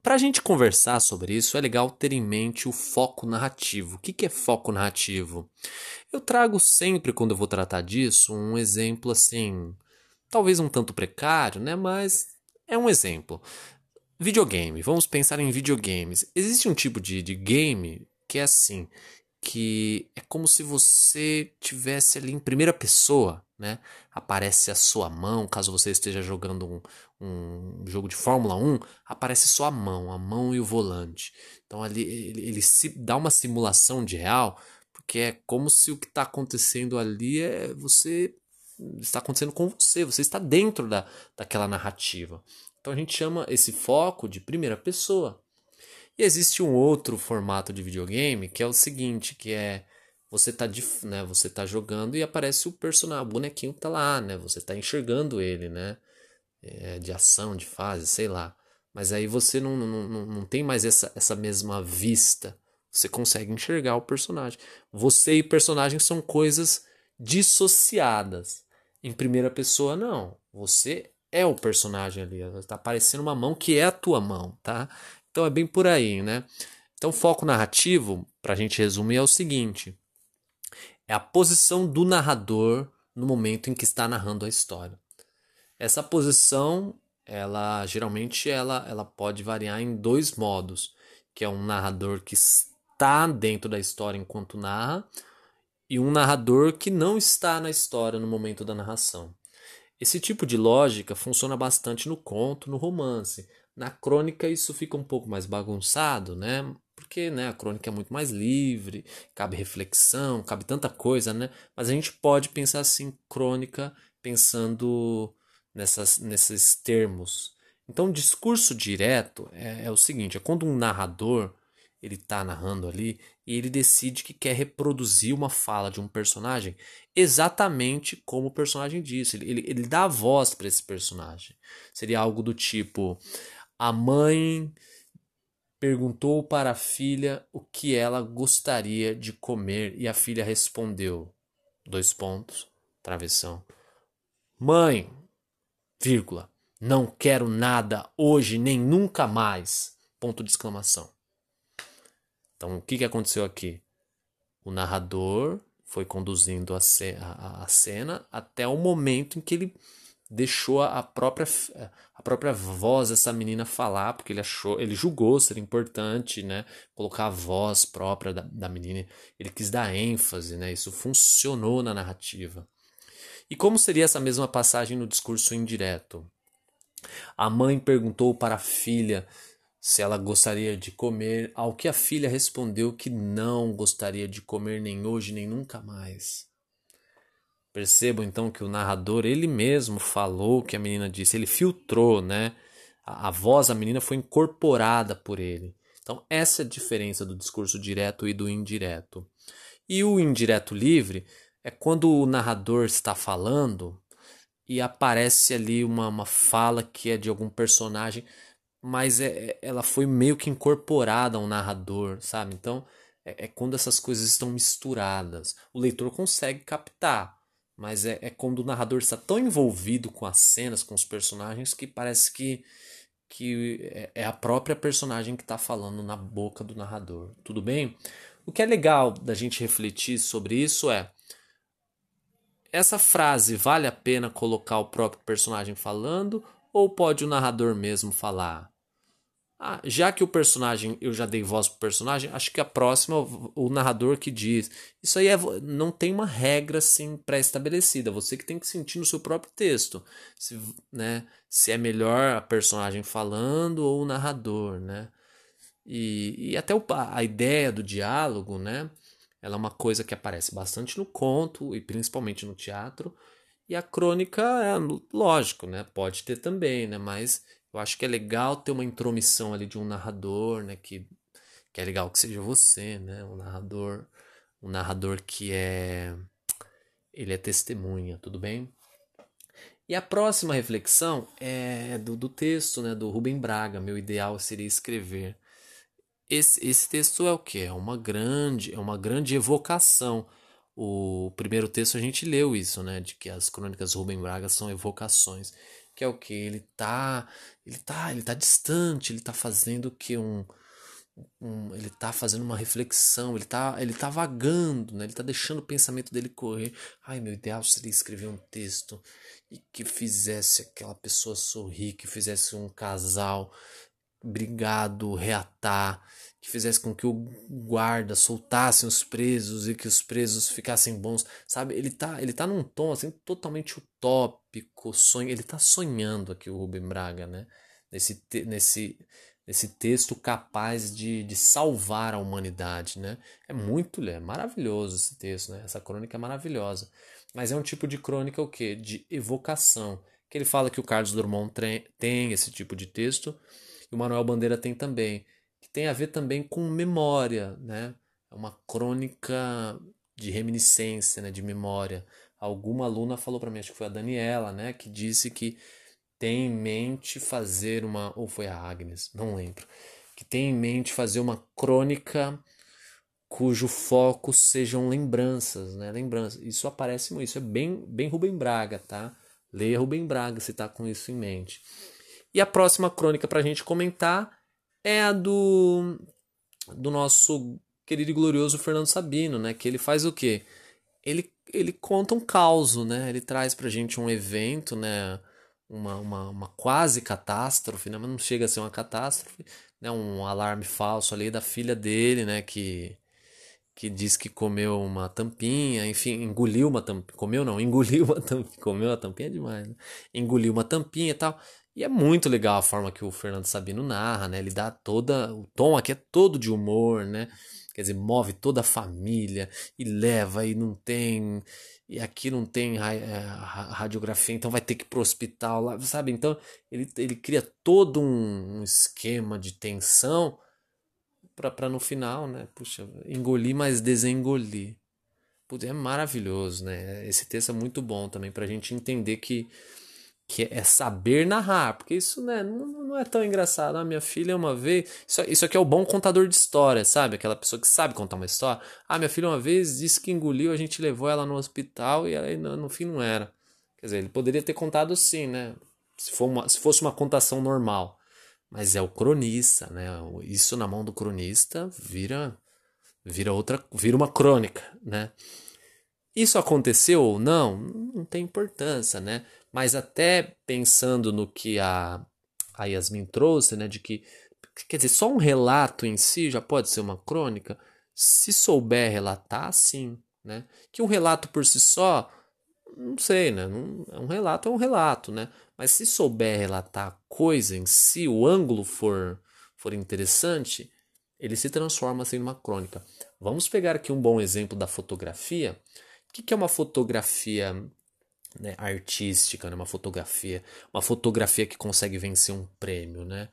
Para a gente conversar sobre isso, é legal ter em mente o foco narrativo. O que é foco narrativo? Eu trago sempre, quando eu vou tratar disso, um exemplo assim, talvez um tanto precário, né? Mas é um exemplo. Videogame. Vamos pensar em videogames. Existe um tipo de, de game que é assim, que é como se você tivesse ali em primeira pessoa, né? Aparece a sua mão, caso você esteja jogando um, um jogo de Fórmula 1, aparece sua mão, a mão e o volante. Então ali ele, ele se dá uma simulação de real, porque é como se o que está acontecendo ali é você está acontecendo com você, você está dentro da, daquela narrativa. Então a gente chama esse foco de primeira pessoa. E existe um outro formato de videogame que é o seguinte, que é você tá, né, você tá jogando e aparece o personagem, o bonequinho que tá lá, né? Você tá enxergando ele, né? É, de ação, de fase, sei lá. Mas aí você não, não, não, não tem mais essa, essa mesma vista. Você consegue enxergar o personagem. Você e personagem são coisas dissociadas. Em primeira pessoa, não. Você é o personagem ali. Está aparecendo uma mão que é a tua mão, tá? Então é bem por aí, né? Então, foco narrativo, para a gente resumir, é o seguinte: é a posição do narrador no momento em que está narrando a história. Essa posição, ela geralmente ela, ela pode variar em dois modos, que é um narrador que está dentro da história enquanto narra e um narrador que não está na história no momento da narração. Esse tipo de lógica funciona bastante no conto, no romance, na crônica isso fica um pouco mais bagunçado, né? Porque né, a crônica é muito mais livre, cabe reflexão, cabe tanta coisa, né? Mas a gente pode pensar assim, crônica, pensando nessas, nesses termos. Então, discurso direto é, é o seguinte: é quando um narrador ele está narrando ali e ele decide que quer reproduzir uma fala de um personagem exatamente como o personagem disse. Ele, ele, ele dá voz para esse personagem. Seria algo do tipo: a mãe perguntou para a filha o que ela gostaria de comer e a filha respondeu: dois pontos, travessão. Mãe, vírgula, não quero nada hoje nem nunca mais. Ponto de exclamação. Então, o que, que aconteceu aqui? O narrador foi conduzindo a, ce a, a cena até o momento em que ele deixou a própria, a própria voz dessa menina falar, porque ele achou, ele julgou ser importante, né? Colocar a voz própria da, da menina. Ele quis dar ênfase, né? Isso funcionou na narrativa. E como seria essa mesma passagem no discurso indireto? A mãe perguntou para a filha se ela gostaria de comer, ao que a filha respondeu que não gostaria de comer nem hoje nem nunca mais. Percebam então que o narrador ele mesmo falou o que a menina disse, ele filtrou, né? A, a voz da menina foi incorporada por ele. Então essa é a diferença do discurso direto e do indireto. E o indireto livre é quando o narrador está falando e aparece ali uma, uma fala que é de algum personagem mas é, é, ela foi meio que incorporada ao narrador, sabe? Então é, é, quando essas coisas estão misturadas. O leitor consegue captar, mas é, é quando o narrador está tão envolvido com as cenas, com os personagens, que parece que, que é, é a própria personagem que está falando na boca do narrador. Tudo bem? O que é legal da gente refletir sobre isso é. Essa frase vale a pena colocar o próprio personagem falando ou pode o narrador mesmo falar? Ah, já que o personagem, eu já dei voz pro personagem, acho que a próxima o narrador que diz. Isso aí é, não tem uma regra assim pré-estabelecida. Você que tem que sentir no seu próprio texto, se, né, se é melhor a personagem falando ou o narrador, né? E, e até o, a ideia do diálogo, né? Ela é uma coisa que aparece bastante no conto e principalmente no teatro. E a crônica, é, lógico, né? Pode ter também, né? Mas eu acho que é legal ter uma intromissão ali de um narrador, né? Que, que é legal que seja você, né? Um narrador, um narrador que é ele é testemunha, tudo bem? E a próxima reflexão é do, do texto, né? Do Rubem Braga. Meu ideal seria escrever. Esse, esse texto é o que? É uma grande, é uma grande evocação. O primeiro texto a gente leu isso, né? De que as crônicas Rubem Braga são evocações que é o que ele tá ele tá ele tá distante ele tá fazendo que um, um, ele tá fazendo uma reflexão ele tá ele tá vagando né ele tá deixando o pensamento dele correr ai meu ideal seria escrever um texto e que fizesse aquela pessoa sorrir que fizesse um casal brigado reatar que fizesse com que o guarda soltasse os presos e que os presos ficassem bons, sabe? Ele tá, ele tá num tom assim totalmente utópico, sonho, ele tá sonhando aqui o Rubem Braga, né? Nesse, nesse, nesse texto capaz de, de salvar a humanidade, né? É muito, é maravilhoso esse texto, né? Essa crônica é maravilhosa. Mas é um tipo de crônica o quê? De evocação. Que ele fala que o Carlos Drummond tem esse tipo de texto o Manuel Bandeira tem também que tem a ver também com memória, né? É uma crônica de reminiscência, né? De memória. Alguma aluna falou para mim, acho que foi a Daniela, né? Que disse que tem em mente fazer uma, ou foi a Agnes, não lembro, que tem em mente fazer uma crônica cujo foco sejam lembranças, né? Lembranças. Isso aparece muito, isso é bem, bem Rubem Braga, tá? Leia Rubem Braga se tá com isso em mente. E a próxima crônica para a gente comentar é a do, do nosso querido e glorioso Fernando Sabino, né? Que ele faz o quê? Ele, ele conta um caos, né? Ele traz pra gente um evento, né? Uma, uma, uma quase catástrofe, né? Mas não chega a ser uma catástrofe, né? Um alarme falso ali da filha dele, né? Que, que diz que comeu uma tampinha, enfim, engoliu uma tampinha, comeu não, engoliu uma tampinha, comeu a tampinha é demais, né? Engoliu uma tampinha e tal. E é muito legal a forma que o Fernando Sabino narra, né? Ele dá toda. O tom aqui é todo de humor, né? Quer dizer, move toda a família e leva e não tem. E aqui não tem é, radiografia, então vai ter que ir pro hospital lá, sabe? Então ele, ele cria todo um, um esquema de tensão para no final, né? Puxa, engolir, mas desengolir. Putz, é maravilhoso, né? Esse texto é muito bom também para a gente entender que, que é saber narrar, porque isso né, não, não é tão engraçado. Ah, minha filha uma vez. Isso, isso aqui é o bom contador de história, sabe? Aquela pessoa que sabe contar uma história. Ah, minha filha uma vez disse que engoliu, a gente levou ela no hospital e aí no, no fim não era. Quer dizer, ele poderia ter contado sim, né? Se, for uma, se fosse uma contação normal. Mas é o cronista, né? Isso na mão do cronista vira vira outra, vira uma crônica, né? Isso aconteceu ou não, não tem importância, né? Mas até pensando no que a, a Yasmin trouxe, né? De que, quer dizer, só um relato em si já pode ser uma crônica. Se souber relatar, sim, né? Que um relato por si só, não sei, né? É um relato é um relato, né? Mas se souber relatar a coisa em si, o ângulo for, for interessante, ele se transforma assim numa crônica. Vamos pegar aqui um bom exemplo da fotografia. O que é uma fotografia né, artística, né? uma fotografia, uma fotografia que consegue vencer um prêmio, né?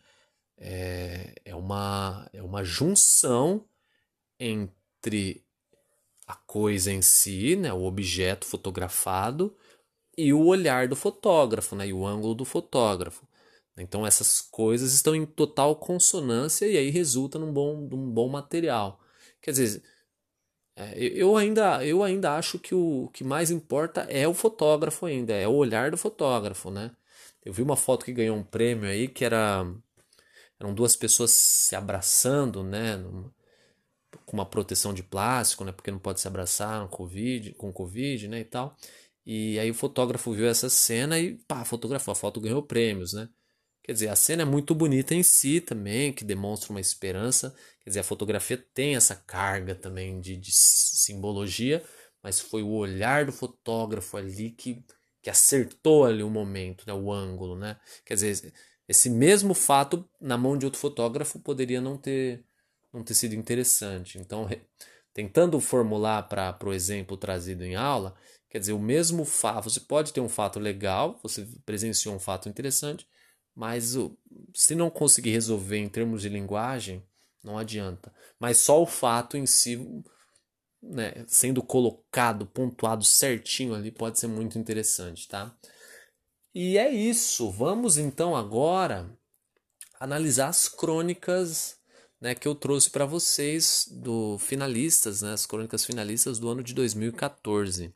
É, é, uma, é uma junção entre a coisa em si, né, o objeto fotografado, e o olhar do fotógrafo, né, e o ângulo do fotógrafo. Então essas coisas estão em total consonância e aí resulta num bom, num bom material. Quer dizer, é, eu, ainda, eu ainda acho que o que mais importa é o fotógrafo ainda, é o olhar do fotógrafo, né? Eu vi uma foto que ganhou um prêmio aí que era eram duas pessoas se abraçando, né, numa, com uma proteção de plástico, né, porque não pode se abraçar com covid, com covid, né, e tal. E aí o fotógrafo viu essa cena e pá, fotografou, a foto ganhou prêmios, né? Quer dizer, a cena é muito bonita em si também, que demonstra uma esperança. Quer dizer, a fotografia tem essa carga também de, de simbologia, mas foi o olhar do fotógrafo ali que, que acertou ali o momento, né, o ângulo, né? Quer dizer, esse mesmo fato na mão de outro fotógrafo poderia não ter, não ter sido interessante. Então, tentando formular para o exemplo trazido em aula, quer dizer, o mesmo fato, você pode ter um fato legal, você presenciou um fato interessante, mas se não conseguir resolver em termos de linguagem, não adianta. Mas só o fato em si, né, sendo colocado, pontuado certinho ali, pode ser muito interessante, tá? E é isso. Vamos então agora analisar as crônicas né, que eu trouxe para vocês do finalistas, né, as crônicas finalistas do ano de 2014.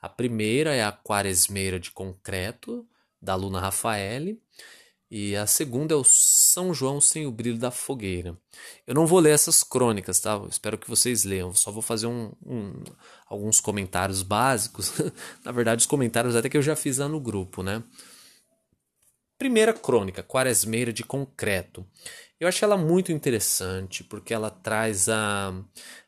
A primeira é a Quaresmeira de Concreto, da Luna Rafaele. E a segunda é o São João sem o brilho da fogueira. Eu não vou ler essas crônicas, tá? Espero que vocês leiam. Só vou fazer um, um, alguns comentários básicos. Na verdade, os comentários até que eu já fiz lá no grupo, né? Primeira crônica, Quaresmeira de Concreto. Eu achei ela muito interessante porque ela traz a,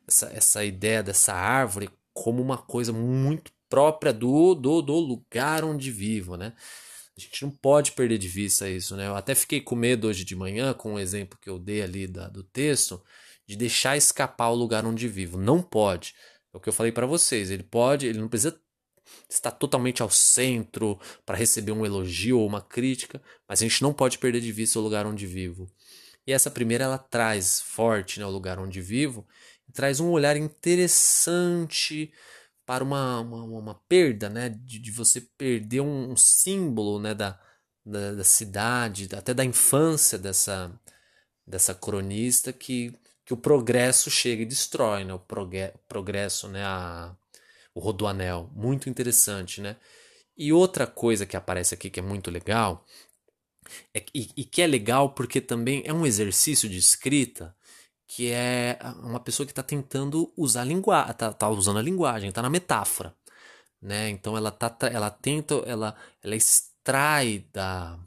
essa, essa ideia dessa árvore como uma coisa muito própria do, do, do lugar onde vivo, né? A gente não pode perder de vista isso, né? Eu até fiquei com medo hoje de manhã, com o exemplo que eu dei ali da, do texto, de deixar escapar o lugar onde vivo. Não pode. É o que eu falei para vocês. Ele pode, ele não precisa estar totalmente ao centro para receber um elogio ou uma crítica, mas a gente não pode perder de vista o lugar onde vivo. E essa primeira ela traz forte né, o lugar onde vivo, traz um olhar interessante para uma, uma, uma perda, né? De, de, você perder um, um símbolo né? da, da, da, cidade, até da infância dessa, dessa cronista que, que o progresso chega e destrói, né? O progresso, né? A, o Rodoanel. Muito interessante, né? E outra coisa que aparece aqui que é muito legal, é, e, e que é legal porque também é um exercício de escrita que é uma pessoa que está tentando usar a linguagem, tá, tá, usando a linguagem, está na metáfora, né? Então ela tá, ela tenta, ela, ela extrai da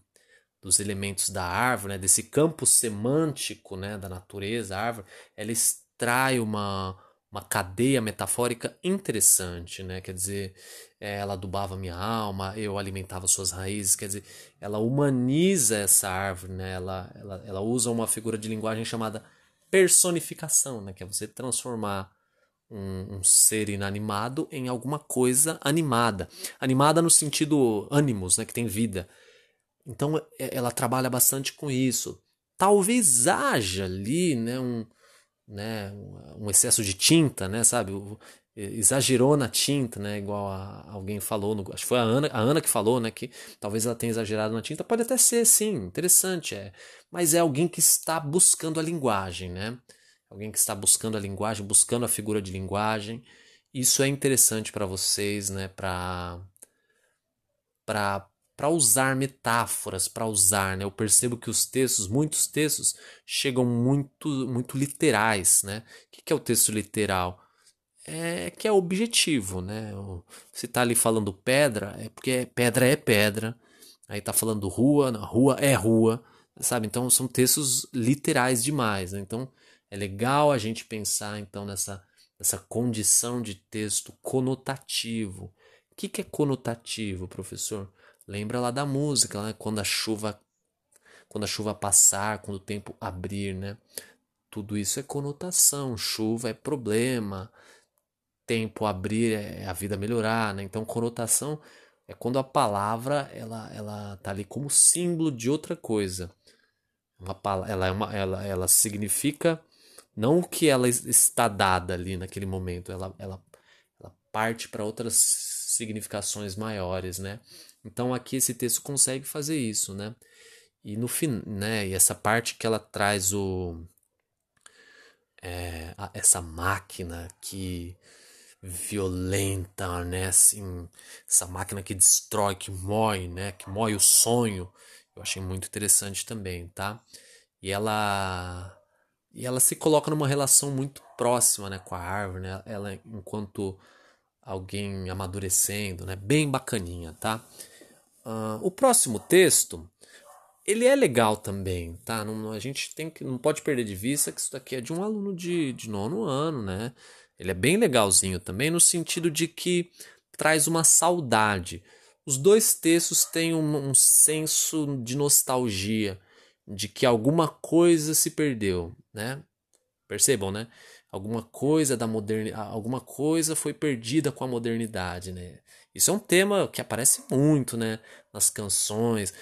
dos elementos da árvore, né? Desse campo semântico, né? Da natureza, árvore, ela extrai uma uma cadeia metafórica interessante, né? Quer dizer, é, ela adubava minha alma, eu alimentava suas raízes, quer dizer, ela humaniza essa árvore, né? Ela, ela, ela usa uma figura de linguagem chamada personificação, né? que é você transformar um, um, ser inanimado em alguma coisa animada. Animada no sentido ânimos, né? que tem vida. Então é, ela trabalha bastante com isso. Talvez haja ali né, um, né, um excesso de tinta, né, sabe? Exagerou na tinta, né, igual a, alguém falou, no, acho que foi a Ana, a Ana que falou, né, que talvez ela tenha exagerado na tinta. Pode até ser, sim, interessante, é, mas é alguém que está buscando a linguagem, né? Alguém que está buscando a linguagem, buscando a figura de linguagem. Isso é interessante para vocês, né, para para para usar metáforas, para usar, né? Eu percebo que os textos, muitos textos, chegam muito, muito literais, né? O que é o texto literal? É que é objetivo, né? Se tá ali falando pedra, é porque pedra é pedra. Aí tá falando rua, rua é rua, sabe? Então são textos literais demais, né? Então é legal a gente pensar então nessa, nessa condição de texto conotativo. O que, que é conotativo, professor? Lembra lá da música, né? quando a chuva quando a chuva passar, quando o tempo abrir, né? Tudo isso é conotação, chuva é problema, tempo abrir é a vida melhorar, né? Então conotação é quando a palavra ela ela tá ali como símbolo de outra coisa. Uma, ela, é uma, ela, ela significa não o que ela está dada ali naquele momento, ela, ela, ela parte para outras significações maiores, né? Então aqui esse texto consegue fazer isso, né? E no fim, né? E essa parte que ela traz o é, essa máquina que violenta, né? Assim, essa máquina que destrói, que moe, né? Que moe o sonho. Eu achei muito interessante também, tá? E ela e ela se coloca numa relação muito próxima, né, com a árvore, né? Ela enquanto alguém amadurecendo, né? Bem bacaninha, tá? Uh, o próximo texto, ele é legal também, tá? Não, a gente tem que, não pode perder de vista que isso daqui é de um aluno de, de nono ano, né? Ele é bem legalzinho também, no sentido de que traz uma saudade. Os dois textos têm um, um senso de nostalgia, de que alguma coisa se perdeu, né? Percebam, né? Alguma coisa da modernidade, alguma coisa foi perdida com a modernidade, né? Isso é um tema que aparece muito, né, nas canções.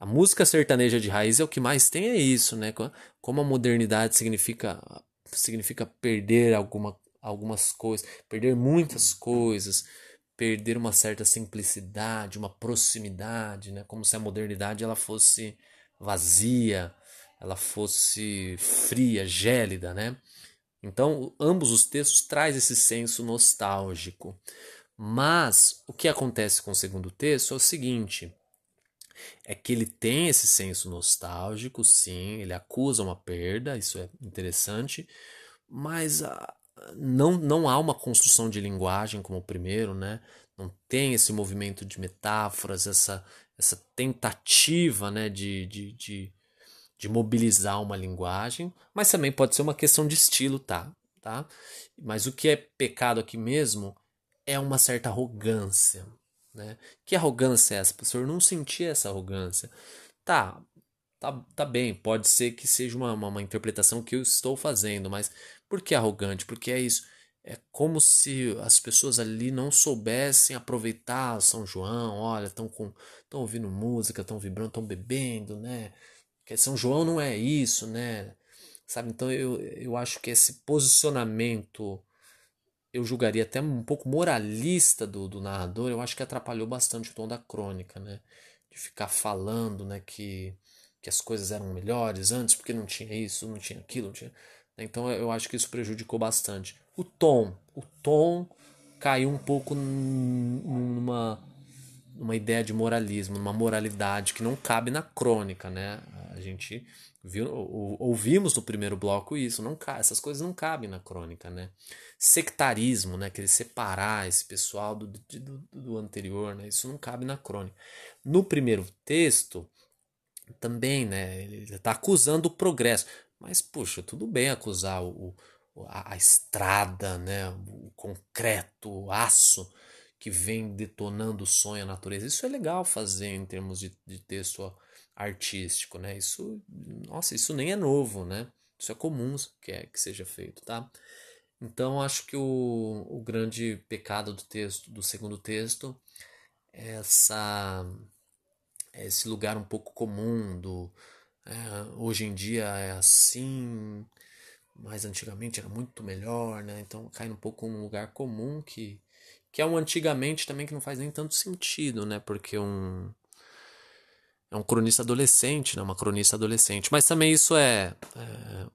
A música sertaneja de raiz é o que mais tem é isso, né? Como a modernidade significa significa perder alguma, algumas coisas, perder muitas coisas, perder uma certa simplicidade, uma proximidade, né? Como se a modernidade ela fosse vazia, ela fosse fria, gélida, né? Então, ambos os textos traz esse senso nostálgico. Mas o que acontece com o segundo texto é o seguinte: é que ele tem esse senso nostálgico, sim, ele acusa uma perda, isso é interessante, mas ah, não, não há uma construção de linguagem como o primeiro, né? Não tem esse movimento de metáforas, essa, essa tentativa né, de, de, de, de mobilizar uma linguagem, mas também pode ser uma questão de estilo, tá? tá? Mas o que é pecado aqui mesmo é uma certa arrogância, né? Que arrogância é essa, professor? Não senti essa arrogância. Tá, tá, tá bem, pode ser que seja uma, uma, uma interpretação que eu estou fazendo, mas por que arrogante? Porque é isso. É como se as pessoas ali não soubessem aproveitar São João, olha, estão com estão ouvindo música, estão vibrando, estão bebendo, né? Que São João não é isso, né? Sabe? Então eu, eu acho que esse posicionamento eu julgaria até um pouco moralista do, do narrador, eu acho que atrapalhou bastante o tom da crônica, né? De ficar falando, né, que, que as coisas eram melhores antes, porque não tinha isso, não tinha aquilo, não tinha... Então eu acho que isso prejudicou bastante. O tom, o tom caiu um pouco numa, numa ideia de moralismo, numa moralidade que não cabe na crônica, né? A gente viu, ouvimos no primeiro bloco isso, não essas coisas não cabem na crônica, né? sectarismo, né? Querer separar esse pessoal do, do, do anterior, né? Isso não cabe na crônica. No primeiro texto, também, né? Ele está acusando o progresso. Mas, puxa, tudo bem acusar o, a, a estrada, né? O concreto, o aço que vem detonando o sonho, a natureza. Isso é legal fazer em termos de, de texto artístico, né? Isso, nossa, isso nem é novo, né? Isso é comum que, é, que seja feito, tá? Então acho que o, o grande pecado do texto, do segundo texto, é essa é esse lugar um pouco comum do é, hoje em dia é assim, mais antigamente era muito melhor, né? Então cai um pouco num lugar comum que que é um antigamente também que não faz nem tanto sentido, né? Porque um é um cronista adolescente, né? Uma cronista adolescente. Mas também isso é, é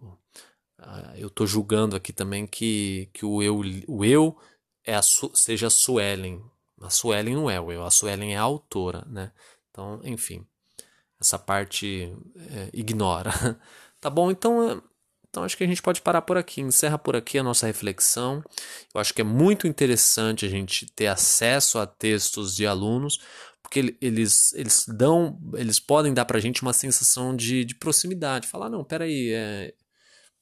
eu tô julgando aqui também que, que o eu o eu é a Su, seja a Suelen. A Suelen não é o eu, a Suelen é a autora, né? Então, enfim, essa parte é, ignora. tá bom? Então, então acho que a gente pode parar por aqui, encerra por aqui a nossa reflexão. Eu acho que é muito interessante a gente ter acesso a textos de alunos, porque eles, eles dão, eles podem dar para a gente uma sensação de, de proximidade. Falar, não, peraí, é,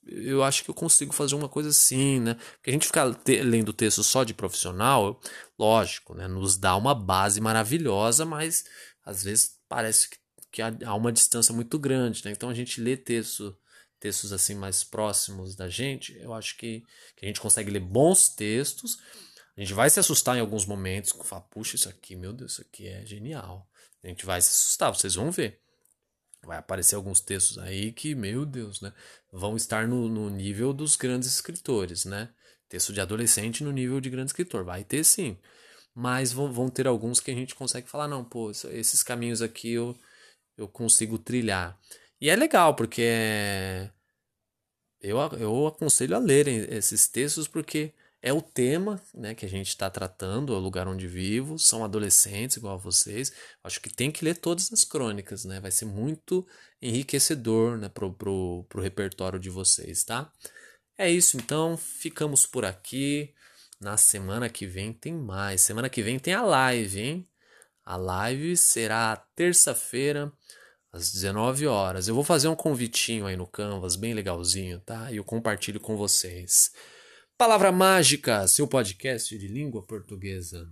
eu acho que eu consigo fazer uma coisa assim, né? Porque a gente ficar lendo texto só de profissional, lógico, né? Nos dá uma base maravilhosa, mas às vezes parece que, que há, uma distância muito grande, né? Então a gente lê texto, textos assim mais próximos da gente, eu acho que, que a gente consegue ler bons textos. A gente vai se assustar em alguns momentos, falar, puxa, isso aqui, meu Deus, isso aqui é genial. A gente vai se assustar, vocês vão ver. Vai aparecer alguns textos aí que, meu Deus, né? Vão estar no, no nível dos grandes escritores, né? Texto de adolescente no nível de grande escritor. Vai ter sim. Mas vão, vão ter alguns que a gente consegue falar, não, pô, esses caminhos aqui eu, eu consigo trilhar. E é legal, porque eu, eu aconselho a lerem esses textos porque é o tema né, que a gente está tratando, é o lugar onde vivo, são adolescentes igual a vocês. Acho que tem que ler todas as crônicas, né? Vai ser muito enriquecedor né, pro, pro, pro repertório de vocês, tá? É isso, então ficamos por aqui. Na semana que vem tem mais. Semana que vem tem a live, hein? A live será terça-feira, às 19 horas. Eu vou fazer um convitinho aí no Canvas, bem legalzinho, tá? E eu compartilho com vocês. Palavra Mágica, seu podcast de língua portuguesa.